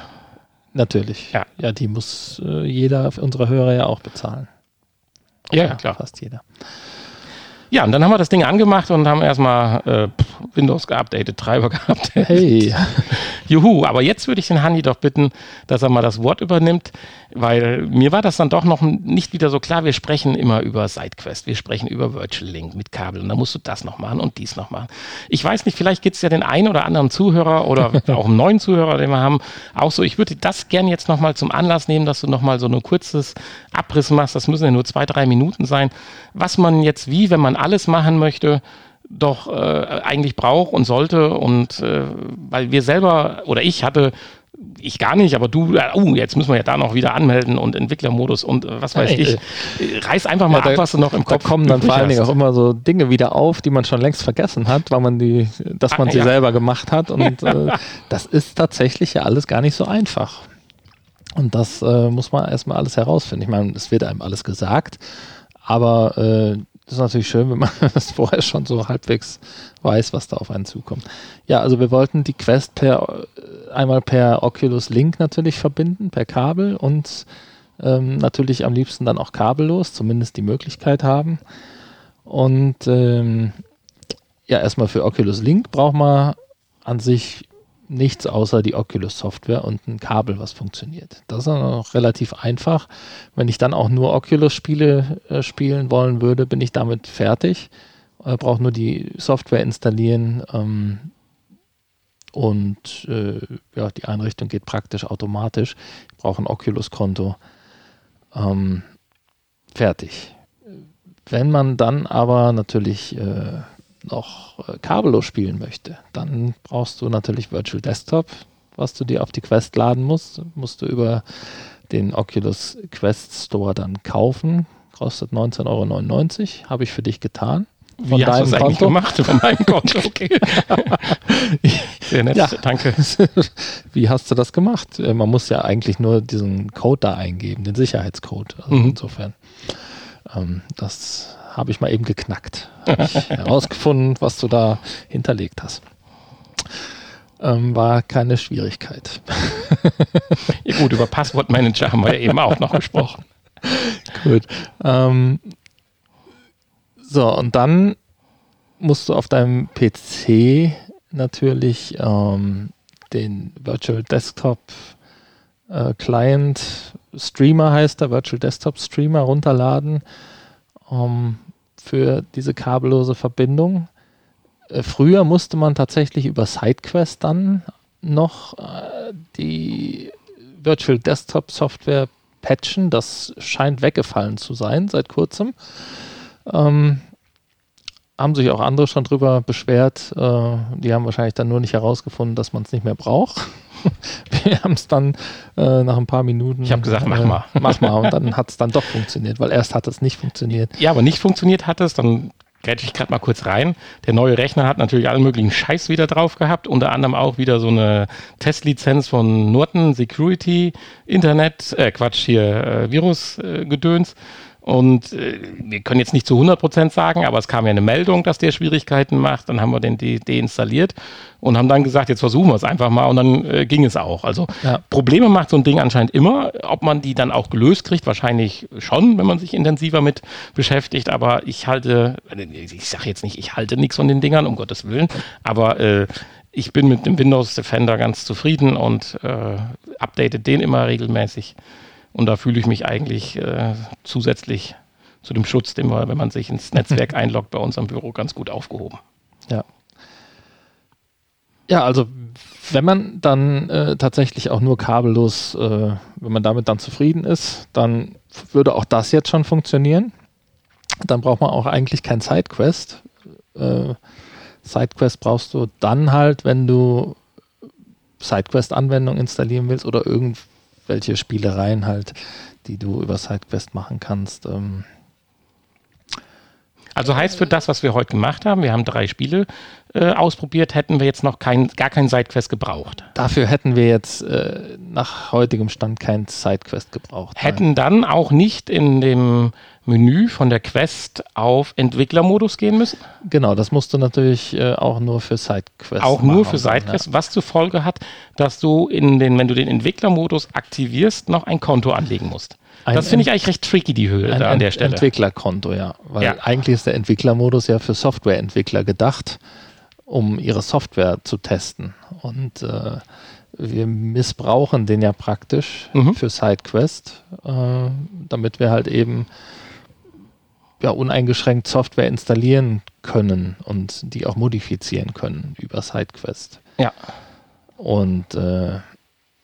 Natürlich. Ja, ja die muss äh, jeder unserer Hörer ja auch bezahlen. Ja, ja, klar. Fast jeder. Ja, und dann haben wir das Ding angemacht und haben erstmal äh, Windows geupdatet, Treiber geupdatet. Hey. Juhu, aber jetzt würde ich den Hanni doch bitten, dass er mal das Wort übernimmt, weil mir war das dann doch noch nicht wieder so klar. Wir sprechen immer über SideQuest, wir sprechen über Virtual Link mit Kabel und da musst du das noch machen und dies noch machen. Ich weiß nicht, vielleicht gibt es ja den einen oder anderen Zuhörer oder auch einen neuen Zuhörer, den wir haben, auch so. Ich würde das gerne jetzt nochmal zum Anlass nehmen, dass du nochmal so ein kurzes Abriss machst. Das müssen ja nur zwei, drei Minuten sein, was man jetzt wie, wenn man alles machen möchte, doch äh, eigentlich braucht und sollte. Und äh, weil wir selber oder ich hatte ich gar nicht, aber du, oh, jetzt müssen wir ja da noch wieder anmelden und Entwicklermodus und äh, was weiß hey, ich. Äh, Reiß einfach mal ja, da, ab, was du noch im Kopf Da kommen dann vor allen Dingen auch immer so Dinge wieder auf, die man schon längst vergessen hat, weil man die, dass man ah, sie ja. selber gemacht hat. Und äh, das ist tatsächlich ja alles gar nicht so einfach. Und das äh, muss man erstmal alles herausfinden. Ich meine, es wird einem alles gesagt, aber äh, das ist natürlich schön, wenn man das vorher schon so halbwegs weiß, was da auf einen zukommt. Ja, also wir wollten die Quest per einmal per Oculus Link natürlich verbinden, per Kabel und ähm, natürlich am liebsten dann auch kabellos, zumindest die Möglichkeit haben. Und ähm, ja, erstmal für Oculus Link braucht man an sich nichts außer die Oculus Software und ein Kabel, was funktioniert. Das ist auch relativ einfach. Wenn ich dann auch nur Oculus-Spiele äh, spielen wollen würde, bin ich damit fertig. Äh, brauche nur die Software installieren ähm, und äh, ja, die Einrichtung geht praktisch automatisch. Ich brauche ein Oculus-Konto. Ähm, fertig. Wenn man dann aber natürlich äh, noch äh, kabellos spielen möchte, dann brauchst du natürlich Virtual Desktop, was du dir auf die Quest laden musst. Musst du über den Oculus Quest Store dann kaufen. Kostet 19,99 Euro. Habe ich für dich getan. Von Wie hast du eigentlich gemacht? Von meinem Konto, okay. Sehr nett, ja. danke. Wie hast du das gemacht? Äh, man muss ja eigentlich nur diesen Code da eingeben, den Sicherheitscode. Also mhm. Insofern, ähm, das habe ich mal eben geknackt. Habe ich herausgefunden, was du da hinterlegt hast. Ähm, war keine Schwierigkeit. ja gut, über Passwortmanager haben wir ja eben auch noch gesprochen. gut. Ähm, so, und dann musst du auf deinem PC natürlich ähm, den Virtual Desktop äh, Client Streamer heißt der, Virtual Desktop Streamer runterladen. Um, für diese kabellose Verbindung. Äh, früher musste man tatsächlich über SideQuest dann noch äh, die Virtual Desktop Software patchen. Das scheint weggefallen zu sein seit kurzem. Ähm, haben sich auch andere schon drüber beschwert. Äh, die haben wahrscheinlich dann nur nicht herausgefunden, dass man es nicht mehr braucht. Wir haben es dann äh, nach ein paar Minuten. Ich habe gesagt, mach äh, mal. Mach mal. Und dann hat es dann doch funktioniert, weil erst hat es nicht funktioniert. Ja, aber nicht funktioniert hat es, dann grätsche ich gerade mal kurz rein. Der neue Rechner hat natürlich allen möglichen Scheiß wieder drauf gehabt, unter anderem auch wieder so eine Testlizenz von Norton Security Internet, äh, Quatsch, hier äh, Virus-Gedöns. Äh, und äh, wir können jetzt nicht zu 100% sagen, aber es kam ja eine Meldung, dass der Schwierigkeiten macht. Dann haben wir den de deinstalliert und haben dann gesagt, jetzt versuchen wir es einfach mal und dann äh, ging es auch. Also ja. Probleme macht so ein Ding anscheinend immer. Ob man die dann auch gelöst kriegt, wahrscheinlich schon, wenn man sich intensiver mit beschäftigt. Aber ich halte, äh, ich sage jetzt nicht, ich halte nichts von den Dingern, um Gottes Willen. Aber äh, ich bin mit dem Windows Defender ganz zufrieden und äh, update den immer regelmäßig. Und da fühle ich mich eigentlich äh, zusätzlich zu dem Schutz, den wir, wenn man sich ins Netzwerk einloggt, bei uns am Büro ganz gut aufgehoben. Ja. Ja, also wenn man dann äh, tatsächlich auch nur kabellos, äh, wenn man damit dann zufrieden ist, dann würde auch das jetzt schon funktionieren. Dann braucht man auch eigentlich kein Sidequest. Äh, Sidequest brauchst du dann halt, wenn du Sidequest-Anwendung installieren willst oder irgendwie welche Spielereien halt, die du über SideQuest machen kannst. Ähm. Also heißt für das, was wir heute gemacht haben, wir haben drei Spiele äh, ausprobiert, hätten wir jetzt noch kein, gar kein Sidequest gebraucht. Dafür hätten wir jetzt äh, nach heutigem Stand kein Sidequest gebraucht. Hätten nein. dann auch nicht in dem Menü von der Quest auf Entwicklermodus gehen müssen? Genau, das musst du natürlich äh, auch nur für SideQuest Auch nur für SideQuest, ja. was zur Folge hat, dass du in den, wenn du den Entwicklermodus aktivierst, noch ein Konto anlegen musst. Ein das finde ich eigentlich recht tricky, die Höhe da an der Stelle. Entwicklerkonto, ja. Weil ja. eigentlich ist der Entwicklermodus ja für Softwareentwickler gedacht. um ihre Software zu testen. Und äh, wir missbrauchen den ja praktisch Mhm. für SideQuest, äh, damit wir halt eben ja, uneingeschränkt Software installieren können und die auch modifizieren können über SideQuest. Ja. Und äh,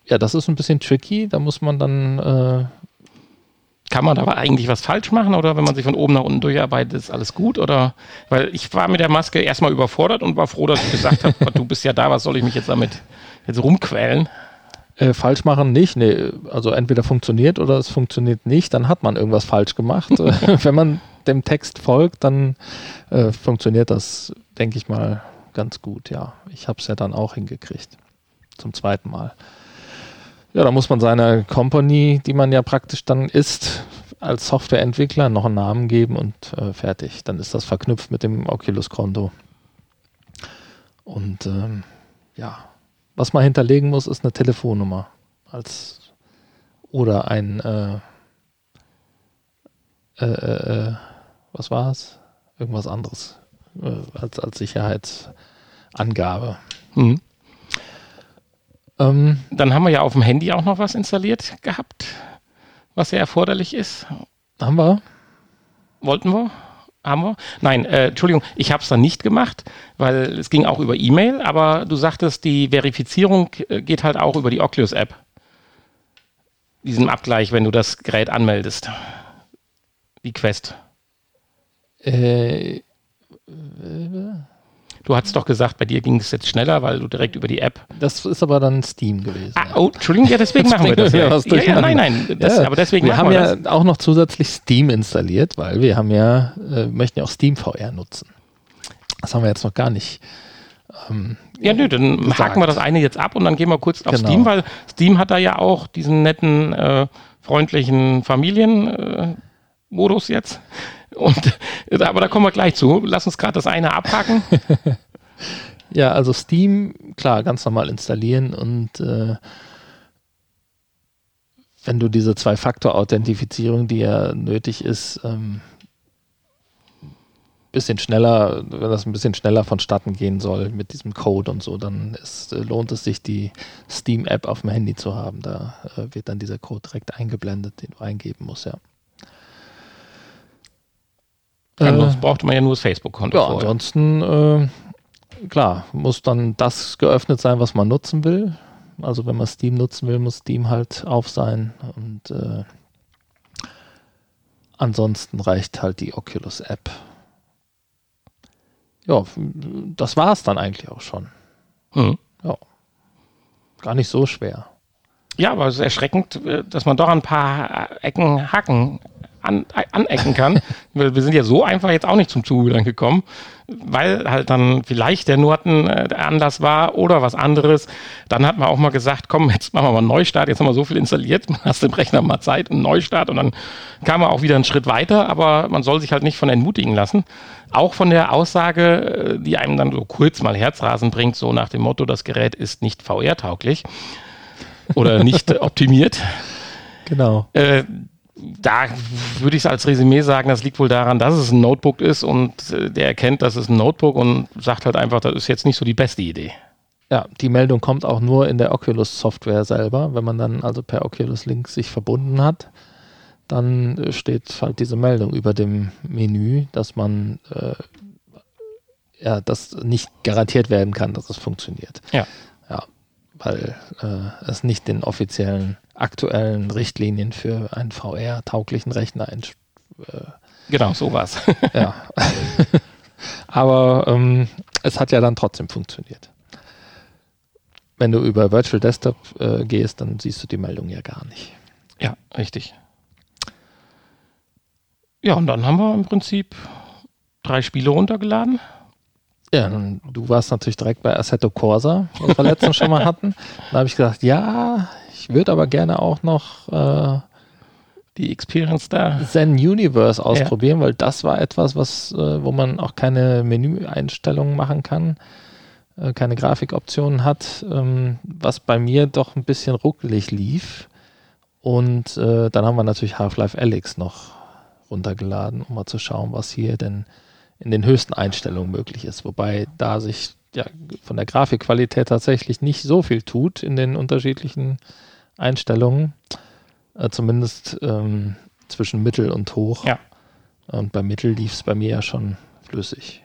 ja, das ist ein bisschen tricky. Da muss man dann äh, Kann man da aber eigentlich was falsch machen oder wenn man sich von oben nach unten durcharbeitet, ist alles gut? Oder weil ich war mit der Maske erstmal überfordert und war froh, dass ich gesagt habe, du bist ja da, was soll ich mich jetzt damit jetzt rumquälen? Äh, falsch machen nicht. Nee, also entweder funktioniert oder es funktioniert nicht, dann hat man irgendwas falsch gemacht. Äh, Wenn man dem Text folgt, dann äh, funktioniert das, denke ich mal, ganz gut. Ja, ich habe es ja dann auch hingekriegt. Zum zweiten Mal. Ja, da muss man seiner Company, die man ja praktisch dann ist, als Softwareentwickler noch einen Namen geben und äh, fertig. Dann ist das verknüpft mit dem Oculus-Konto. Und ähm, ja, was man hinterlegen muss, ist eine Telefonnummer als oder ein äh, äh, äh, äh, was war es? Irgendwas anderes äh, als, als Sicherheitsangabe. Mhm. Ähm, Dann haben wir ja auf dem Handy auch noch was installiert gehabt, was ja erforderlich ist. haben wir? Wollten wir? Haben wir? Nein, äh, Entschuldigung, ich habe es dann nicht gemacht, weil es ging auch über E-Mail, aber du sagtest, die Verifizierung äh, geht halt auch über die Oculus-App. Diesen Abgleich, wenn du das Gerät anmeldest. Die Quest. Äh, Du hattest doch gesagt, bei dir ging es jetzt schneller, weil du direkt über die App. das ist aber dann Steam gewesen. Ah, oh, Entschuldigung, ja, deswegen machen wir das. Ja, ja, ja, nein, nein, das, Ja, aber deswegen wir machen haben wir ja das. auch noch zusätzlich Steam installiert, weil wir haben ja, äh, möchten ja auch Steam VR nutzen. Das haben wir jetzt noch gar nicht. Ähm, Ja, nö, dann gesagt. haken wir das eine jetzt ab und dann gehen wir kurz auf Genau. Steam, weil Steam hat da ja auch diesen netten, äh, freundlichen Familienmodus äh, Modus jetzt. Und, äh, aber da kommen wir gleich zu. Lass uns gerade das eine abhaken. Ja, also Steam, klar, ganz normal installieren und äh, wenn du diese Zwei-Faktor-Authentifizierung, die ja nötig ist, ähm, bisschen schneller, wenn das ein bisschen schneller vonstatten gehen soll mit diesem Code und so, dann ist, äh, lohnt es sich, die Steam-App auf dem Handy zu haben. Da äh, wird dann dieser Code direkt eingeblendet, den du eingeben musst, ja. Ansonsten brauchte man ja nur das Facebook-Konto Ja, vorher. ansonsten, äh, klar, muss dann das geöffnet sein, was man nutzen will. Also wenn man Steam nutzen will, muss Steam halt auf sein. Und äh, ansonsten reicht halt die Oculus-App. Ja, das war es dann eigentlich auch schon. Hm. Gar nicht so schwer. Ja, aber es ist erschreckend, äh, dass man doch an ein paar äh, Ecken hacken, an, anecken kann. Weil wir sind ja so einfach jetzt auch nicht zum dann gekommen, weil halt dann vielleicht der Norton äh, der Anlass war oder was anderes. Dann hat man auch mal gesagt, komm, jetzt machen wir mal einen Neustart. Jetzt haben wir so viel installiert, man hast dem Rechner mal Zeit, einen Neustart und dann kam er auch wieder einen Schritt weiter, aber man soll sich halt nicht von entmutigen lassen. Auch von der Aussage, äh, die einem dann so kurz mal Herzrasen bringt, so nach dem Motto, das Gerät ist nicht VR-tauglich oder nicht optimiert. Genau. Äh, da würde ich es als Resümee sagen, das liegt wohl daran, dass es ein Notebook ist und äh, der erkennt, das ist ein Notebook und sagt halt einfach, das ist jetzt nicht so die beste Idee. Ja, die Meldung kommt auch nur in der Oculus-Software selber. Wenn man dann also per Oculus-Link sich verbunden hat, dann steht halt diese Meldung über dem Menü, dass man äh, ja, dass nicht garantiert werden kann, dass es funktioniert. Ja. Weil äh, es nicht den offiziellen aktuellen Richtlinien für einen VR-tauglichen Rechner entspricht. Genau, sowas. Ja. Aber ähm, es hat ja dann trotzdem funktioniert. Wenn du über Virtual Desktop äh, gehst, dann siehst du die Meldung ja gar nicht. ja, richtig. Ja, und dann haben wir im Prinzip drei Spiele runtergeladen. Ja, du warst natürlich direkt bei Assetto Corsa, was wir letztens schon mal hatten. Da habe ich gesagt, ja, ich würde aber gerne auch noch äh, Die Experience da. Zen Universe ausprobieren, weil das war etwas, was, äh, wo man auch keine Menüeinstellungen machen kann, äh, keine Grafikoptionen hat, ähm, was bei mir doch ein bisschen ruckelig lief. Und äh, dann haben wir natürlich Half-Life Alyx noch runtergeladen, um mal zu schauen, was hier denn in den höchsten Einstellungen möglich ist. Wobei da sich ja, von der Grafikqualität tatsächlich nicht so viel tut in den unterschiedlichen Einstellungen. Äh, zumindest ähm, zwischen Mittel und Hoch. Ja. Und bei Mittel lief es bei mir ja schon flüssig.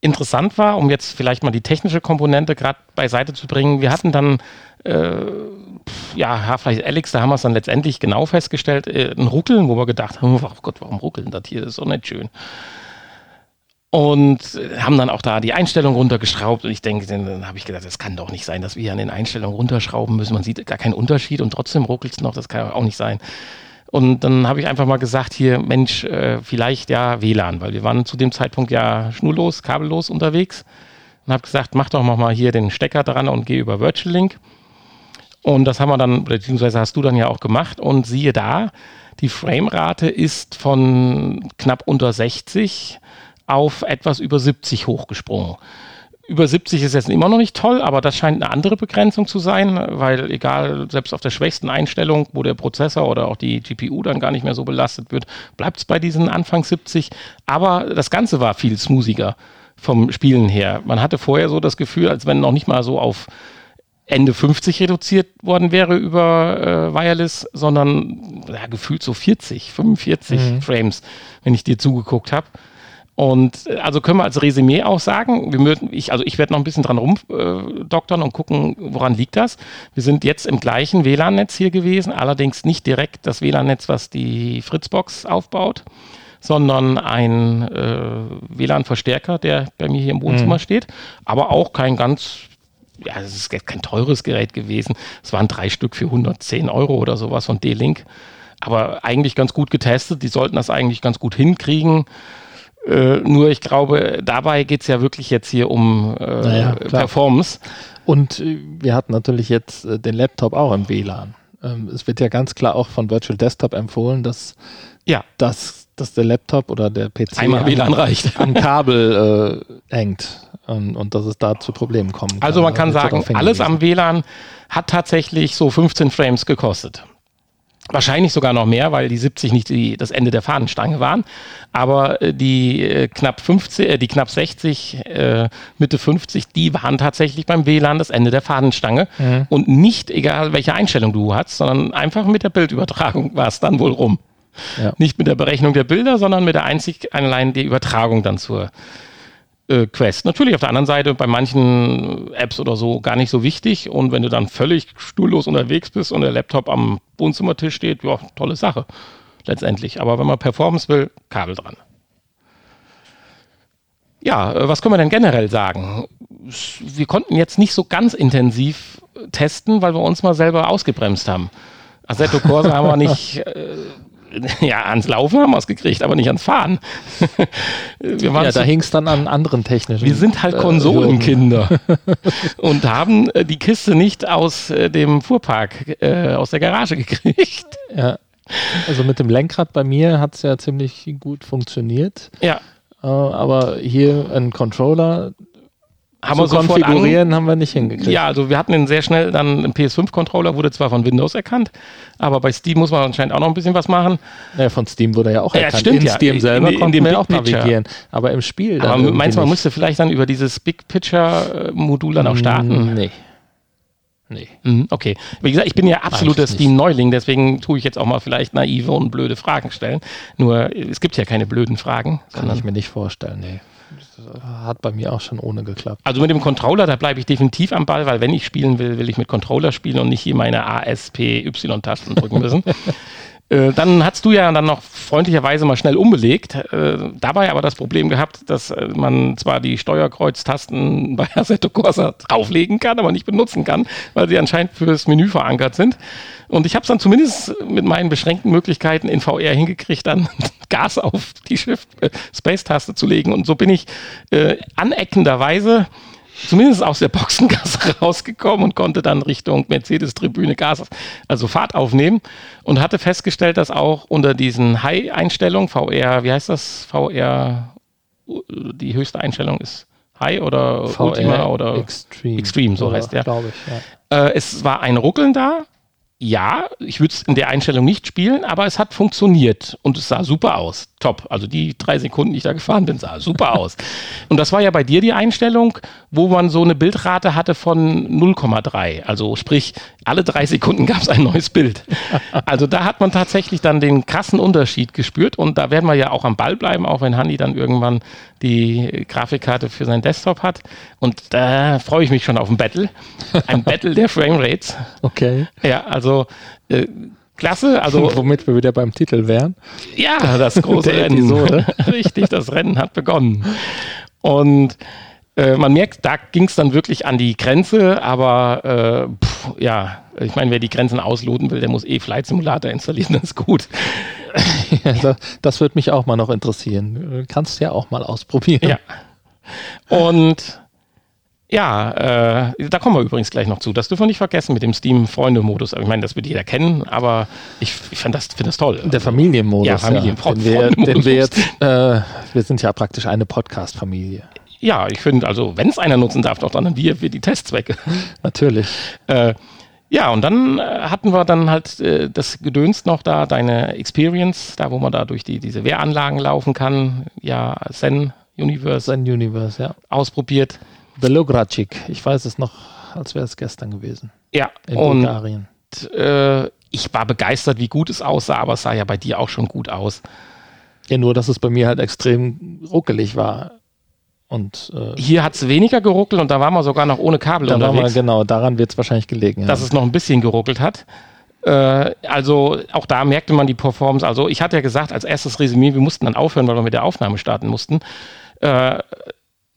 Interessant war, um jetzt vielleicht mal die technische Komponente gerade beiseite zu bringen, wir hatten dann äh, ja, Half-Life Alex, da haben wir es dann letztendlich genau festgestellt, äh, ein Ruckeln, wo wir gedacht haben, oh Gott, warum ruckeln das hier? Das ist doch nicht schön. Und äh, haben dann auch da die Einstellung runtergeschraubt. Und ich denke, dann habe ich gedacht, das kann doch nicht sein, dass wir an den Einstellungen runterschrauben müssen. Man sieht gar keinen Unterschied und trotzdem ruckelt es noch. Das kann auch nicht sein. Und dann habe ich einfach mal gesagt, hier, Mensch, äh, vielleicht ja WLAN, weil wir waren zu dem Zeitpunkt ja schnurlos, kabellos unterwegs. Und habe gesagt, mach doch mal hier den Stecker dran und geh über Virtual Link. Und das haben wir dann, beziehungsweise hast du dann ja auch gemacht. Und siehe da, die Framerate ist von knapp unter 60 auf etwas über 70 hochgesprungen. Über 70 ist jetzt immer noch nicht toll, aber das scheint eine andere Begrenzung zu sein, weil egal, selbst auf der schwächsten Einstellung, wo der Prozessor oder auch die GPU dann gar nicht mehr so belastet wird, bleibt es bei diesen Anfang 70. Aber das Ganze war viel smoothiger vom Spielen her. Man hatte vorher so das Gefühl, als wenn noch nicht mal so auf Ende 50 reduziert worden wäre über äh, Wireless, sondern ja, gefühlt so 40, 45 mhm. Frames, wenn ich dir zugeguckt habe. Und äh, also können wir als Resümee auch sagen, wir ich, also ich werde noch ein bisschen dran rumdoktern äh, und gucken, woran liegt das. Wir sind jetzt im gleichen WLAN-Netz hier gewesen, allerdings nicht direkt das WLAN-Netz, was die Fritzbox aufbaut, sondern ein äh, WLAN-Verstärker, der bei mir hier im Wohnzimmer mhm. steht, aber auch kein ganz ja, es ist kein teures Gerät gewesen. Es waren drei Stück für 110 Euro oder sowas von D-Link. Aber eigentlich ganz gut getestet. Die sollten das eigentlich ganz gut hinkriegen. Äh, nur ich glaube, dabei geht es ja wirklich jetzt hier um äh, naja, Performance. Und äh, wir hatten natürlich jetzt äh, den Laptop auch im WLAN. Ähm, es wird ja ganz klar auch von Virtual Desktop empfohlen, dass, ja. dass, dass der Laptop oder der PC Einmal WLAN reicht. am Kabel äh, hängt und, und, dass es da zu Problemen kommen kann. Also man kann sagen, alles am WLAN hat tatsächlich so 15 Frames gekostet. Wahrscheinlich sogar noch mehr, weil die 70 nicht die, das Ende der Fahnenstange waren. Aber äh, die äh, knapp 50, äh, die knapp 60, äh, Mitte 50, die waren tatsächlich beim WLAN das Ende der Fahnenstange. Mhm. Und nicht egal, welche Einstellung du hast, sondern einfach mit der Bildübertragung war es dann wohl rum. Ja. Nicht mit der Berechnung der Bilder, sondern mit der einzig allein die Übertragung dann zur äh, Quest. Natürlich auf der anderen Seite bei manchen Apps oder so gar nicht so wichtig. Und wenn du dann völlig stuhllos unterwegs bist und der Laptop am Wohnzimmertisch steht, ja, tolle Sache letztendlich. Aber wenn man Performance will, Kabel dran. Ja, äh, was können wir denn generell sagen? Wir konnten jetzt nicht so ganz intensiv testen, weil wir uns mal selber ausgebremst haben. Assetto Corsa haben wir nicht äh, ja, ans Laufen haben wir es gekriegt, aber nicht ans Fahren. ja, da hing es dann an anderen technischen. Wir sind halt äh, Konsolenkinder und haben äh, die Kiste nicht aus äh, dem Fuhrpark, äh, aus der Garage gekriegt. Ja. Also mit dem Lenkrad bei mir hat es ja ziemlich gut funktioniert. Ja. Äh, aber hier ein Controller, haben wir konfigurieren haben wir nicht hingekriegt. Ja, also wir hatten den sehr schnell dann im PS5-Controller, wurde zwar von Windows erkannt, aber bei Steam muss man anscheinend auch noch ein bisschen was machen. Ja, von Steam wurde ja auch erkannt. Ja, stimmt, in ja. Steam selber in, in konnten wir auch navigieren, aber im Spiel Aber meinst du, man müsste vielleicht dann über dieses Big Picture-Modul dann auch starten? Nee. Nee. Mhm, okay. Wie gesagt, ich bin ja absoluter Steam-Neuling, deswegen tue ich jetzt auch mal vielleicht naive und blöde Fragen stellen. Nur, es gibt ja keine blöden Fragen. Kann ich mir nicht vorstellen, nee hat bei mir auch schon ohne geklappt. Also mit dem Controller, da bleibe ich definitiv am Ball, weil wenn ich spielen will, will ich mit Controller spielen und nicht hier meine A-S-P-Y-Tasten drücken müssen. Äh, dann hast du ja dann noch freundlicherweise mal schnell umbelegt. Äh, dabei aber das Problem gehabt, dass äh, man zwar die Steuerkreuztasten bei Assetto Corsa drauflegen kann, aber nicht benutzen kann, weil sie anscheinend fürs Menü verankert sind. Und ich habe es dann zumindest mit meinen beschränkten Möglichkeiten in VR hingekriegt, dann Gas auf die Shift-Space-Taste zu legen. Und so bin ich äh, aneckenderweise zumindest aus der Boxengasse rausgekommen und konnte dann Richtung Mercedes-Tribüne Gas, also Fahrt aufnehmen und hatte festgestellt, dass auch unter diesen High-Einstellungen, VR, wie heißt das? VR, die höchste Einstellung ist High oder VR Ultima oder Extreme, Extreme so oder, heißt der. Ich, ja. äh, es war ein Ruckeln da, ja, ich würde es in der Einstellung nicht spielen, aber es hat funktioniert und es sah super aus. Top. Also die drei Sekunden, die ich da gefahren bin, sah super aus. Und das war ja bei dir die Einstellung, wo man so eine Bildrate hatte von 0,3. Also sprich, alle drei Sekunden gab es ein neues Bild. Also da hat man tatsächlich dann den krassen Unterschied gespürt und da werden wir ja auch am Ball bleiben, auch wenn Handy dann irgendwann die Grafikkarte für seinen Desktop hat. Und da freue ich mich schon auf ein Battle. Ein Battle der Framerates. Okay. Ja, also äh, klasse. Also, Womit wir wieder beim Titel wären. ja, das große Rennen. Richtig, das Rennen hat begonnen. Und äh, man merkt, da ging es dann wirklich an die Grenze, aber äh, pff, ja, ich meine, wer die Grenzen ausloten will, der muss eh Flight Simulator installieren, das ist gut. Ja, das, würde mich auch mal noch interessieren. Kannst ja auch mal ausprobieren. Ja. Und ja, äh, da kommen wir übrigens gleich noch zu. Das dürfen wir nicht vergessen mit dem Steam-Freunde-Modus. Ich meine, das wird jeder kennen, aber ich, ich finde das, find das toll. Der Familienmodus. Ja, Familienfreund- den wir, wir jetzt, äh, wir sind ja praktisch eine Podcast-Familie. Ja, ich finde, also, wenn es einer nutzen darf, doch dann wir für die Testzwecke. Natürlich. Äh, ja, und dann äh, hatten wir dann halt äh, das Gedöns noch da, deine Experience, da wo man da durch die, diese Wehranlagen laufen kann, ja, Zen Universe Sein Universe, ja. ausprobiert. Belogracic. Ich weiß es noch, als wäre es gestern gewesen. Ja, In und Bulgarien. äh, ich war begeistert, wie gut es aussah, aber es sah ja bei dir auch schon gut aus. Ja, nur, dass es bei mir halt extrem ruckelig war. Und äh, Hier hat es weniger geruckelt und da waren wir sogar noch ohne Kabel da unterwegs, genau, daran wird es wahrscheinlich gelegen. Ja. dass es noch ein bisschen geruckelt hat. Äh, also auch da merkte man die Performance. Also ich hatte ja gesagt, als erstes Resümee, wir mussten dann aufhören, weil wir mit der Aufnahme starten mussten. Äh,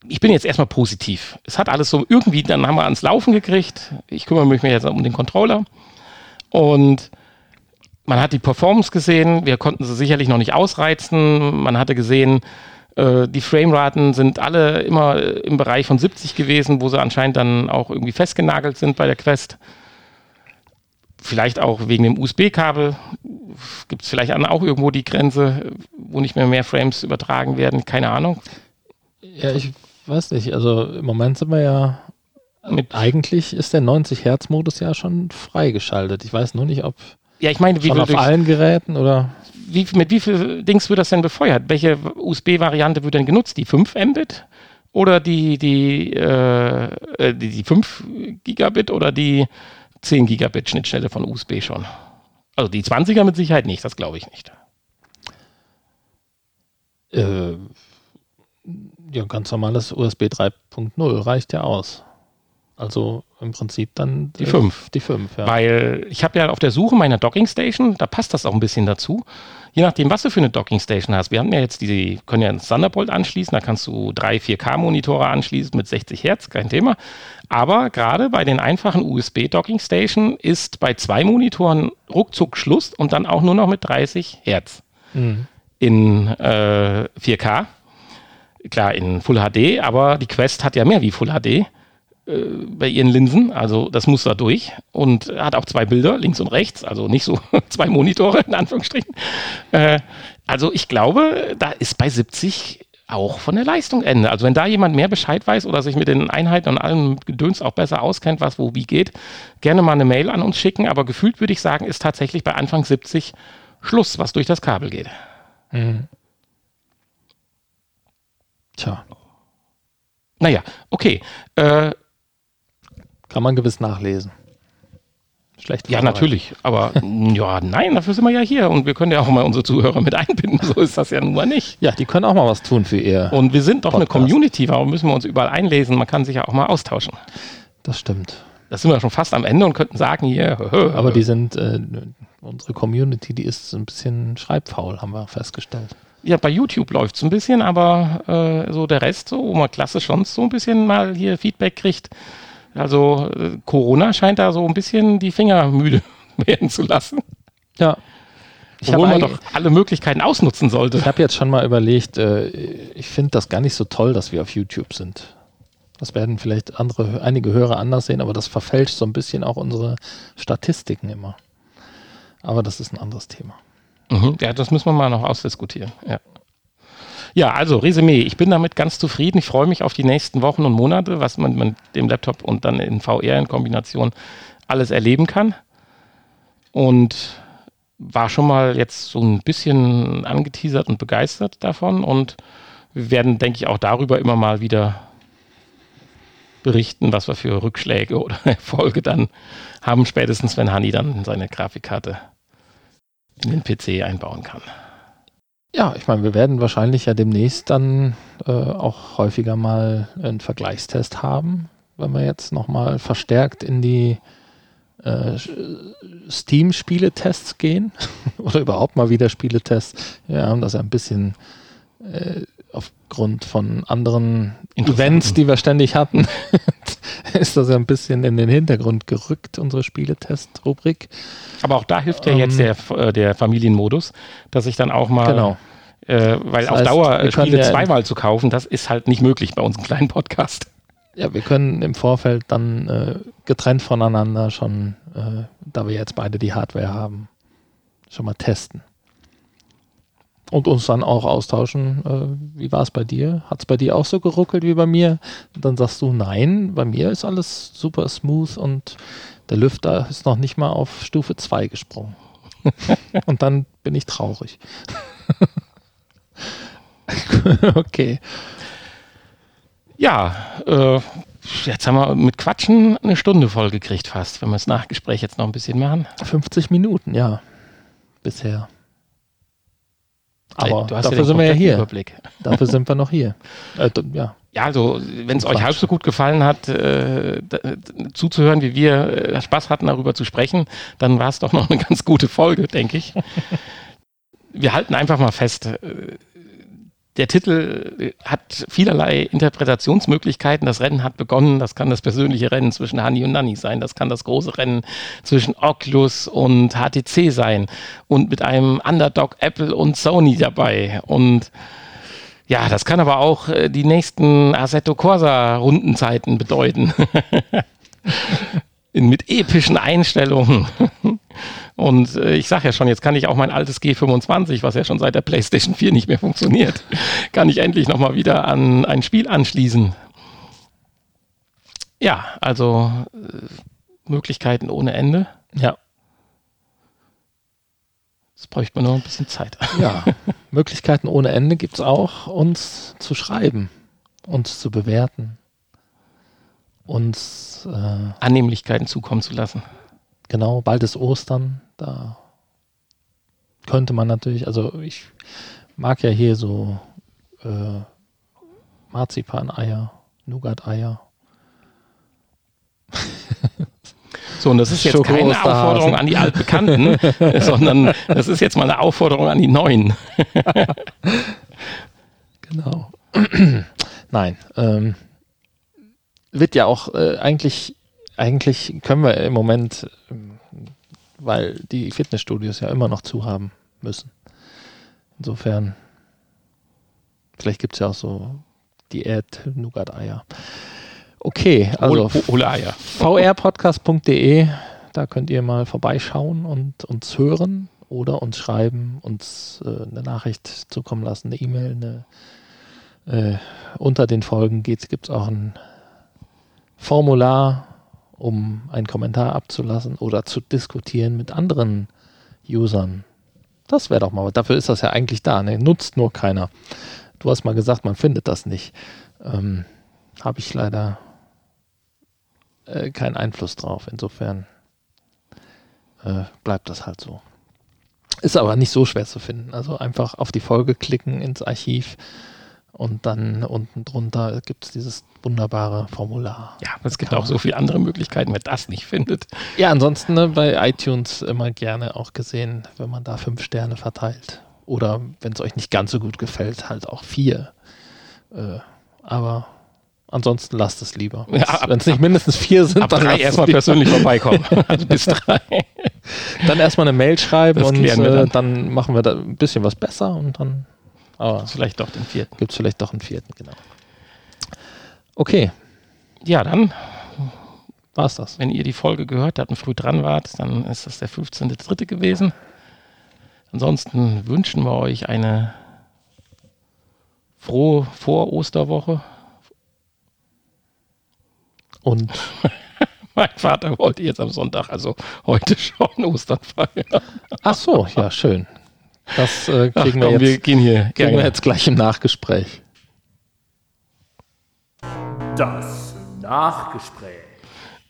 ich bin jetzt erstmal positiv. Es hat alles so irgendwie, dann haben wir ans Laufen gekriegt. Ich kümmere mich jetzt um den Controller. Und man hat die Performance gesehen. Wir konnten sie sicherlich noch nicht ausreizen. Man hatte gesehen, äh, die Frameraten sind alle immer im Bereich von 70 gewesen, wo sie anscheinend dann auch irgendwie festgenagelt sind bei der Quest. Vielleicht auch wegen dem USB-Kabel. Gibt es vielleicht auch irgendwo die Grenze, wo nicht mehr mehr Frames übertragen werden? Keine Ahnung. ja, ich weiß nicht. Also im Moment sind wir ja. Mit- eigentlich ist der 90-Hertz-Modus ja schon freigeschaltet. Ich weiß nur nicht, ob Ja, ich meine, wie, schon auf allen Geräten oder. Wie, mit wie viel Dings wird das denn befeuert? Welche USB-Variante wird denn genutzt? Die 5 Mbit oder die, die, äh, äh, die, die 5 Gigabit oder die 10 Gigabit Schnittstelle von USB schon? Also die 20er mit Sicherheit nicht, das glaube ich nicht. Äh, ja, ganz normales USB 3.0 reicht ja aus. Also im Prinzip dann Die äh, fünf. Die 5, ja. Weil ich habe ja auf der Suche meiner Docking Station, da passt das auch ein bisschen dazu. Je nachdem, was du für eine Docking Station hast. Wir haben ja jetzt die, können ja ins Thunderbolt anschließen, da kannst du drei 4K-Monitore anschließen mit 60 Hertz, kein Thema. Aber gerade bei den einfachen USB-Docking Station ist bei zwei Monitoren ruckzuck Schluss und dann auch nur noch mit 30 Hertz Mhm. in äh, 4K. Klar, in Full HD, aber die Quest hat ja mehr wie Full HD bei ihren Linsen. Also das muss da durch und hat auch zwei Bilder, links und rechts, also nicht so zwei Monitore in Anführungsstrichen. Äh, also ich glaube, da ist bei 70 auch von der Leistung Ende. Also wenn da jemand mehr Bescheid weiß oder sich mit den Einheiten und allem Gedöns auch besser auskennt, was wo wie geht, gerne mal eine Mail an uns schicken. Aber gefühlt würde ich sagen, ist tatsächlich bei Anfang 70 Schluss, was durch das Kabel geht. Mhm. Tja, Naja, okay. Äh, kann man gewiss nachlesen. Schlecht ja, natürlich. Aber ja, nein, dafür sind wir ja hier und wir können ja auch mal unsere Zuhörer mit einbinden. So ist das ja nun mal nicht. Ja, die können auch mal was tun für ihr. Und wir sind doch eine Podcast. Community, warum müssen wir uns überall einlesen? Man kann sich ja auch mal austauschen. Das stimmt. Da sind wir schon fast am Ende und könnten sagen, hier, Aber die sind, äh, unsere Community, die ist ein bisschen schreibfaul, haben wir festgestellt. ja, bei YouTube läuft es ein bisschen, aber äh, so der Rest, so, wo man klasse schon so ein bisschen mal hier Feedback kriegt. Also äh, Corona scheint da so ein bisschen die Finger müde werden zu lassen. Ja. Ich Obwohl man habe doch alle Möglichkeiten ausnutzen sollte. ich hab jetzt schon mal überlegt, äh, ich finde das gar nicht so toll, dass wir auf YouTube sind. Das werden vielleicht andere, einige Hörer anders sehen, aber das verfälscht so ein bisschen auch unsere Statistiken immer. Aber das ist ein anderes Thema. Mhm, ja, das müssen wir mal noch ausdiskutieren. Ja. Ja, also Resümee. Ich bin damit ganz zufrieden. Ich freue mich auf die nächsten Wochen und Monate, was man mit dem Laptop und dann in VR in Kombination alles erleben kann. und war schon mal jetzt so ein bisschen angeteasert und begeistert davon und wir werden, denke ich, auch darüber immer mal wieder berichten, was wir für Rückschläge oder Erfolge dann haben, spätestens wenn Hani dann seine Grafikkarte in den PC einbauen kann. Ja, ich meine, wir werden wahrscheinlich ja demnächst dann äh, auch häufiger mal einen Vergleichstest haben, wenn wir jetzt nochmal verstärkt in die äh, Steam-Spieletests gehen oder überhaupt mal wieder Spieletests. Wir haben das ja ein bisschen äh, aufgrund von anderen Events, die wir ständig hatten, ist das ja ein bisschen in den Hintergrund gerückt, unsere Spieletest-Rubrik. Aber auch da hilft ja ähm, jetzt der, der Familienmodus, dass ich dann auch mal genau. Äh, weil das auf Dauer Spiele ja zweimal zu kaufen, das ist halt nicht möglich bei unserem kleinen Podcast. Ja, wir können im Vorfeld dann äh, getrennt voneinander schon, äh, da wir jetzt beide die Hardware haben, schon mal testen. Und uns dann auch austauschen, äh, wie war es bei dir? Hat es bei dir auch so geruckelt wie bei mir? Und dann sagst du, nein, bei mir ist alles super smooth und der Lüfter ist noch nicht mal auf Stufe 2 gesprungen. und dann bin ich traurig. okay. Ja, äh, jetzt haben wir mit Quatschen eine Stunde voll gekriegt fast, wenn wir das Nachgespräch jetzt noch ein bisschen machen. 50 Minuten, ja. Bisher. Aber dafür ja sind wir ja hier. Überblick. Dafür sind wir noch hier. Äh, ja. Ja, also wenn es euch halb so gut gefallen hat, äh, zuzuhören, wie wir äh, Spaß hatten, darüber zu sprechen, dann war es doch noch eine ganz gute Folge, denke ich. wir halten einfach mal fest, äh, der Titel hat vielerlei Interpretationsmöglichkeiten. Das Rennen hat begonnen. Das kann das persönliche Rennen zwischen Hani und Nanny sein. Das kann das große Rennen zwischen Oculus und HTC sein. Und mit einem Underdog Apple und Sony dabei. Und ja, das kann aber auch äh, die nächsten Assetto Corsa Rundenzeiten bedeuten. mit epischen Einstellungen. Und äh, ich sage ja schon, jetzt kann ich auch mein altes G25, was ja schon seit der PlayStation 4 nicht mehr funktioniert, kann ich endlich nochmal wieder an ein Spiel anschließen. Ja, also äh, Möglichkeiten ohne Ende. Ja. Das bräuchte man nur ein bisschen Zeit. Ja, Möglichkeiten ohne Ende gibt es auch, uns zu schreiben, uns zu bewerten, uns äh, Annehmlichkeiten zukommen zu lassen. Genau, bald ist Ostern. Da könnte man natürlich, also ich mag ja hier so äh, Marzipan-Eier, Nougat-Eier. So, und das ist jetzt keine Aufforderung an die Altbekannten, sondern das ist jetzt mal eine Aufforderung an die Neuen. genau. Nein, ähm, wird ja auch äh, eigentlich, eigentlich können wir im Moment weil die Fitnessstudios ja immer noch zu haben müssen. Insofern, vielleicht gibt es ja auch so Diät-Nougat-Eier. Okay, also vrpodcast.de, da könnt ihr mal vorbeischauen und uns hören oder uns schreiben, uns äh, eine Nachricht zukommen lassen, eine E-Mail, eine, äh, unter den Folgen gibt es auch ein Formular, um einen Kommentar abzulassen oder zu diskutieren mit anderen Usern. Das wäre doch mal, dafür ist das ja eigentlich da, ne? nutzt nur keiner. Du hast mal gesagt, man findet das nicht. Ähm, Habe ich leider äh, keinen Einfluss drauf. Insofern äh, bleibt das halt so. Ist aber nicht so schwer zu finden. Also einfach auf die Folge klicken ins Archiv und dann unten drunter gibt es dieses wunderbare Formular. Ja, es gibt auch so viele andere Möglichkeiten, wer das nicht findet. Ja, ansonsten ne, bei iTunes immer gerne auch gesehen, wenn man da fünf Sterne verteilt. Oder wenn es euch nicht ganz so gut gefällt, halt auch vier. Äh, aber ansonsten lasst es lieber. Ja, wenn es nicht mindestens vier sind, ab dann drei erstmal persönlich vorbeikommen. also bis drei. Dann erstmal eine Mail schreiben das und äh, dann. dann machen wir da ein bisschen was besser und dann aber vielleicht doch den vierten. Gibt es vielleicht doch einen vierten, genau. Okay. Ja, dann war es das. Wenn ihr die Folge gehört habt und früh dran wart, dann ist das der 15.3. gewesen. Ansonsten wünschen wir euch eine frohe Vor-Osterwoche. Und mein Vater wollte jetzt am Sonntag, also heute schon Ostern feiern. Ach so, ja, schön. Das äh, Ach, kriegen, komm, wir, wir jetzt, gehen hier kriegen wir gerne. jetzt gleich im Nachgespräch. Das Nachgespräch.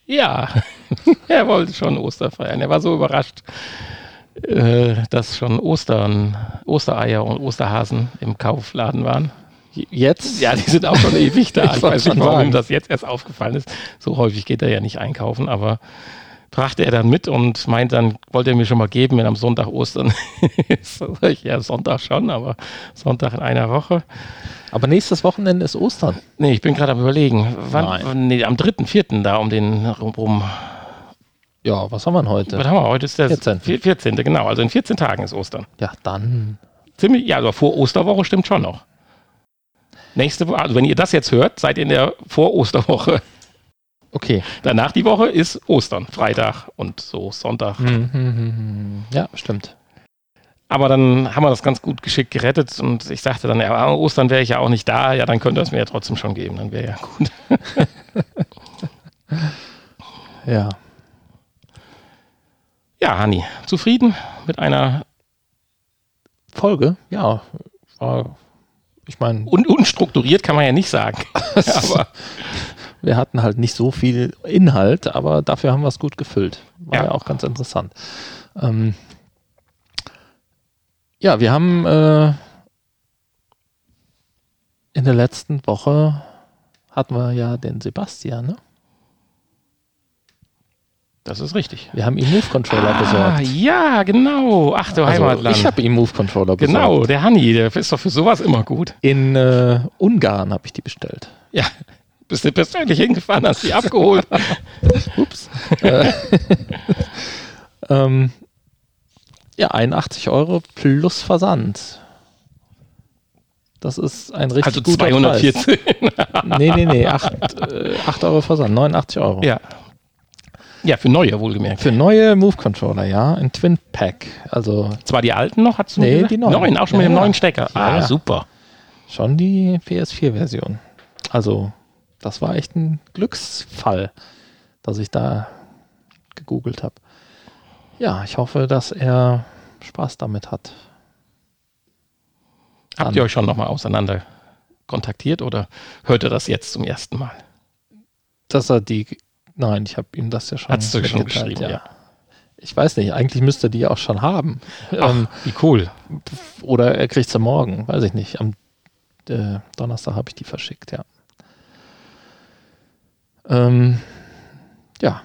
Ja, er wollte schon Ostern feiern. Er war so überrascht, äh, dass schon Ostern, Ostereier und Osterhasen im Kaufladen waren. Jetzt? Ja, die sind auch schon ewig da. Ich Ich, weiß nicht, warum sagen. das jetzt erst aufgefallen ist. So häufig geht er ja nicht einkaufen, aber brachte er dann mit und meint dann, wollte er mir schon mal geben, wenn am Sonntag Ostern ist. Ja, Sonntag schon, aber Sonntag in einer Woche. Aber nächstes Wochenende ist Ostern. Nee, ich bin gerade am überlegen. Wann, nee, am 3., 4. da um den rum. Ja, was haben wir denn heute? Was haben wir heute? Ist der 14.. 14. 14. Genau, also in 14 Tagen ist Ostern. Ja, dann. Ziemlich, ja, aber vor Osterwoche stimmt schon noch. Nächste Woche, also wenn ihr das jetzt hört, seid ihr in der Vor-Osterwoche. Okay. Danach die Woche ist Ostern, Freitag und so Sonntag. Hm, hm, hm. Ja, stimmt. Aber dann haben wir das ganz gut geschickt gerettet und ich sagte dann, ja, Ostern wäre ich ja auch nicht da, ja, dann könnt ihr es mir ja trotzdem schon geben, dann wäre ja gut. Ja. Ja, Hanni, zufrieden mit einer Folge? Ja. War, ich meine, un unstrukturiert kann man ja nicht sagen. Aber wir hatten halt nicht so viel Inhalt, aber dafür haben wir es gut gefüllt. War ja, Ja. auch ganz interessant. Ähm, ja, wir haben äh, in der letzten Woche hatten wir ja den Sebastian, ne? das ist richtig. Wir haben ihm Move Controller Ah, besorgt. ja, genau. Ach du Also, Heimatland. ich habe ihm Move Controller besorgt. genau, der Hanni, der ist doch für sowas immer gut. In äh, Ungarn habe ich die bestellt. Ja, bist du persönlich hingefahren, hast die abgeholt. Ups. äh, ähm, ja, 81 Euro plus Versand. Das ist ein richtig Also guter 214. Preis. Nee, nee, nee. 8, äh, 8 Euro Versand, 89 Euro. Ja. Ja, für neue wohlgemerkt. Für neue Move Controller, ja. Ein Twin Pack. Also Zwar die alten noch, hast du Nee, gesagt? die neuen. Neuen, auch schon Ja, mit dem neuen Stecker. Ja, ah, super. schon die PS4-Version. Also, das war echt ein Glücksfall, dass ich da gegoogelt habe. Ja, ich hoffe, dass er Spaß damit hat. Habt Dann- ihr euch schon nochmal auseinander kontaktiert oder hört ihr das jetzt zum ersten Mal? Dass er die. Nein, ich habe ihm das ja schon. Hattest du schon geschrieben, ja. Ich weiß nicht, eigentlich müsste die auch schon haben. Ähm, Wie cool. oder er kriegt sie morgen, weiß ich nicht. Am äh, Donnerstag habe ich die verschickt, ja. Ähm, ja,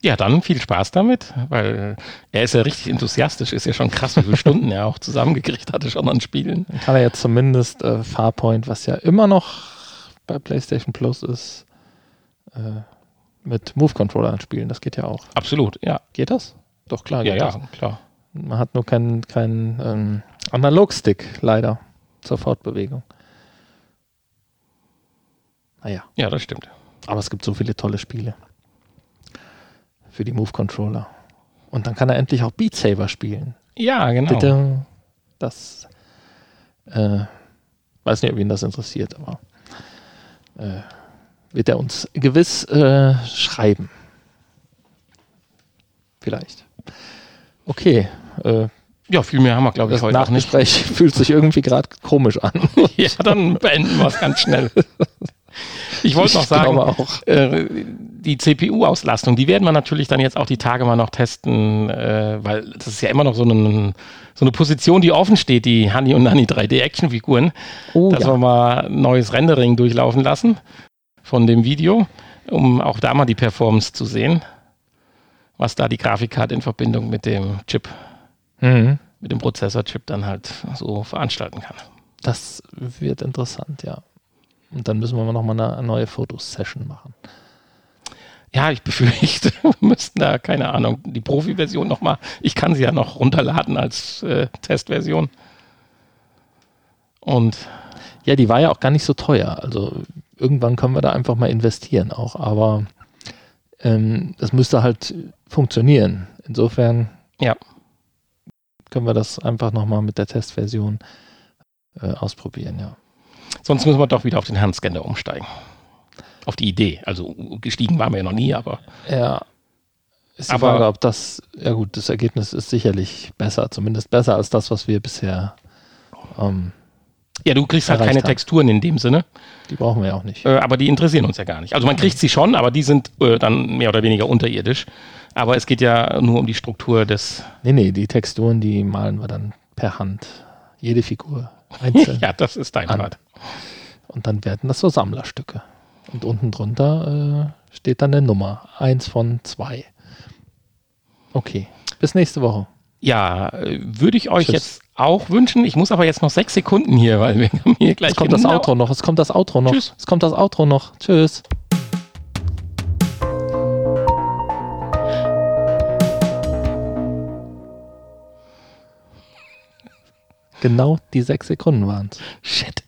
Ja, dann viel Spaß damit, weil er ist ja richtig enthusiastisch, ist ja schon krass, wie viele Stunden er auch zusammengekriegt hatte schon an Spielen. dann kann er jetzt zumindest äh, Farpoint, was ja immer noch bei PlayStation Plus ist, äh, mit Move-Controllern spielen. Das geht ja auch. Absolut, ja. Geht das? Doch, klar Ja, geht ja, das. klar. Man hat nur keinen keinen ähm, Analogstick, leider, zur Fortbewegung. Naja, Ja, das stimmt. aber es gibt so viele tolle Spiele für die Move-Controller. Und dann kann er endlich auch Beat Saber spielen. Ja, genau. Bitte. Das äh, weiß nicht, ob ihn das interessiert, aber äh, wird er uns gewiss äh, schreiben. Vielleicht. Okay. Äh, Ja, viel mehr haben wir, glaube ich, das heute auch nicht. Nachgespräch fühlt sich irgendwie gerade komisch an. Ja, dann beenden wir es ganz schnell. Ich wollte noch sagen, äh, die CPU-Auslastung, die werden wir natürlich dann jetzt auch die Tage mal noch testen, äh, weil das ist ja immer noch so eine, so eine Position, die offen steht, die Honey und Nanny 3D-Action-Figuren, Oh, dass ja. wir mal ein neues Rendering durchlaufen lassen von dem Video, um auch da mal die Performance zu sehen, was da die Grafikkarte in Verbindung mit dem Chip, Mhm. mit dem Prozessor-Chip dann halt so veranstalten kann. Das wird interessant, ja. Und dann müssen wir noch mal eine neue Fotosession machen. Ja, ich befürchte, wir müssten da, keine Ahnung, die Profi-Version nochmal, ich kann sie ja noch runterladen als äh, Testversion. Und Ja, die war ja auch gar nicht so teuer. Also irgendwann können wir da einfach mal investieren auch. Aber ähm, das müsste halt funktionieren. Insofern Ja. können wir das einfach nochmal mit der Testversion äh, ausprobieren, ja. Sonst müssen wir doch wieder auf den Handscanner umsteigen. auf die Idee. Also gestiegen waren wir ja noch nie, aber. Ja. Ist die Aber- Frage, ob das, ja gut, das Ergebnis ist sicherlich besser, zumindest besser als das, was wir bisher, ähm, Ja, du kriegst halt keine haben. Texturen in dem Sinne, die brauchen wir ja auch nicht. äh, aber die interessieren uns ja gar nicht. Also man kriegt sie schon, aber die sind äh, dann mehr oder weniger unterirdisch. Aber es geht ja nur um die Struktur des. Nee, nee, die Texturen, die malen wir dann per Hand. Jede Figur einzeln. ja, das ist dein An. Part. Und dann werden das so Sammlerstücke. Und unten drunter äh, steht dann eine Nummer. Eins von zwei. Okay. Bis nächste Woche. Ja, äh, würde ich euch Tschüss. jetzt auch wünschen. Ich muss aber jetzt noch sechs Sekunden hier, weil wir haben hier gleich Es kommt das Outro noch. Es kommt das Outro noch. Tschüss. Es kommt das Outro noch. Tschüss. Genau die sechs Sekunden waren es. Shit.